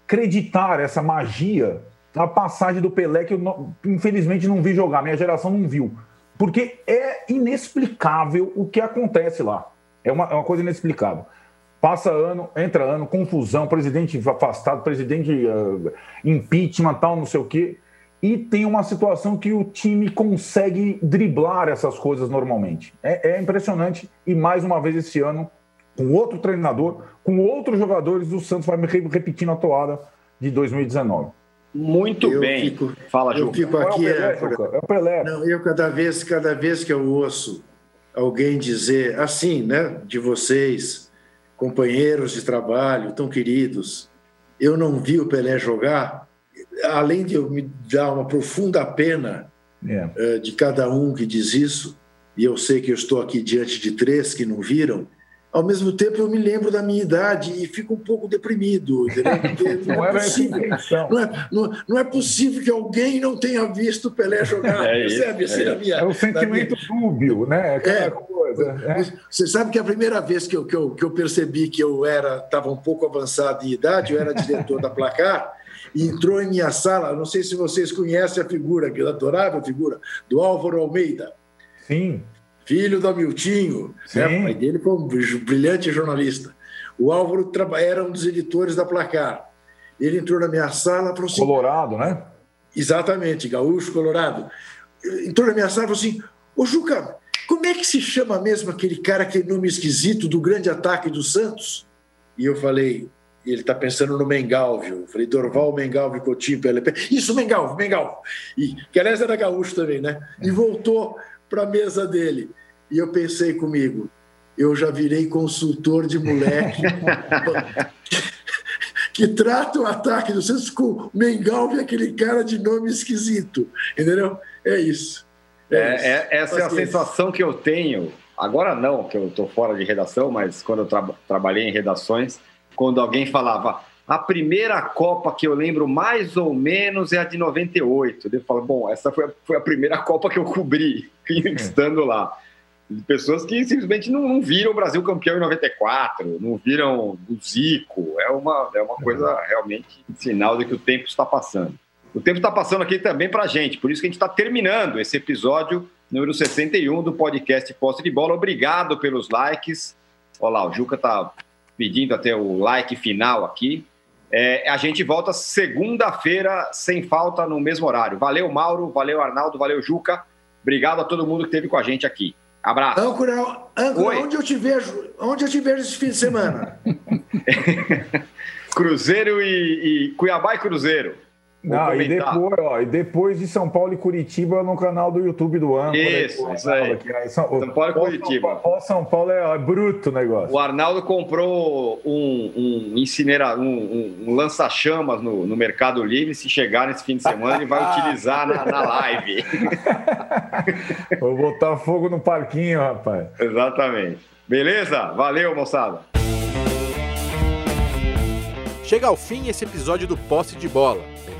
C: acreditar essa magia na passagem do Pelé, que eu não, infelizmente não vi jogar, minha geração não viu. Porque é inexplicável o que acontece lá. É uma, é uma coisa inexplicável. Passa ano, entra ano, confusão, presidente afastado, presidente uh, impeachment, tal, não sei o quê e tem uma situação que o time consegue driblar essas coisas normalmente. É, é, impressionante e mais uma vez esse ano, com outro treinador, com outros jogadores, o Santos vai repetindo a toada de 2019.
A: Muito eu bem.
B: Fico, Fala, Eu fico aqui. É o Pelé, é, é o Pelé. Não, eu cada vez, cada vez que eu ouço alguém dizer assim, né, de vocês, companheiros de trabalho tão queridos, eu não vi o Pelé jogar além de eu me dar uma profunda pena é. de cada um que diz isso, e eu sei que eu estou aqui diante de três que não viram, ao mesmo tempo eu me lembro da minha idade e fico um pouco deprimido. Não, não, é possível, não, é, não, não, é possível que alguém não tenha visto Pelé jogar. É, percebe?
C: Assim, é, minha, é o sentimento minha... dúbio, né? Aquela é, coisa.
B: É. Você sabe que a primeira vez que eu, que eu, que eu percebi que eu era estava um pouco avançado em idade, eu era diretor da Placar, e entrou em minha sala. Não sei se vocês conhecem a figura, aquela adorável figura, do Álvaro Almeida.
C: Sim.
B: Filho do Amiltinho. Né? O pai dele foi um brilhante jornalista. O Álvaro era um dos editores da Placar. Ele entrou na minha sala e falou assim.
C: Colorado, né?
B: Exatamente, gaúcho colorado. Entrou na minha sala e falou assim: Ô Juca, como é que se chama mesmo aquele cara, aquele nome esquisito do grande ataque do Santos? E eu falei: ele está pensando no Mengalvio. Eu falei, Dorval, Mengalvio, Coutinho, PLP. Isso, Mengalvio, Mengalvio. E, que aliás era gaúcho também, né? E voltou para a mesa dele. E eu pensei comigo, eu já virei consultor de moleque que trata o ataque do Santos com Mengalvio, aquele cara de nome esquisito. Entendeu? É isso.
A: É, é, isso. é essa é a sensação que eu tenho. Agora não, que eu estou fora de redação, mas quando eu tra trabalhei em redações, quando alguém falava a primeira Copa que eu lembro mais ou menos é a de 98. Eu falo, bom, essa foi a, foi a primeira Copa que eu cobri, estando lá. Pessoas que simplesmente não, não, viram o Brasil campeão em 94, não viram o Zico. É uma, é uma coisa realmente sinal de que o tempo está passando. O tempo está passando aqui também para a gente, por isso que a gente está terminando esse episódio número 61 do podcast Posse de Bola. Obrigado pelos likes. Olha lá, o Juca está pedindo até o like final aqui. É, a gente volta segunda-feira, sem falta, no mesmo horário. Valeu, Mauro, valeu, Arnaldo, valeu, Juca. Obrigado a todo mundo que esteve com a gente aqui. Abraço.
B: Âncora, onde eu te vejo? Onde eu te vejo esse fim de semana?
A: Cruzeiro e, e Cuiabá e Cruzeiro.
C: Não, e depois, ó, e depois de São Paulo e Curitiba no canal do YouTube do Âncora.
A: Isso, isso aí. São,
C: São, Paulo e Curitiba. São, São Paulo é, é, bruto o negócio.
A: O Arnaldo comprou um, um incinera, um, um, um lança-chamas no, no, Mercado Livre. Se chegar nesse fim de semana, ele vai utilizar na, na live.
C: Vou botar fogo no parquinho, rapaz.
A: Exatamente. Beleza? Valeu, moçada.
J: Chega ao fim esse episódio do Posse de Bola.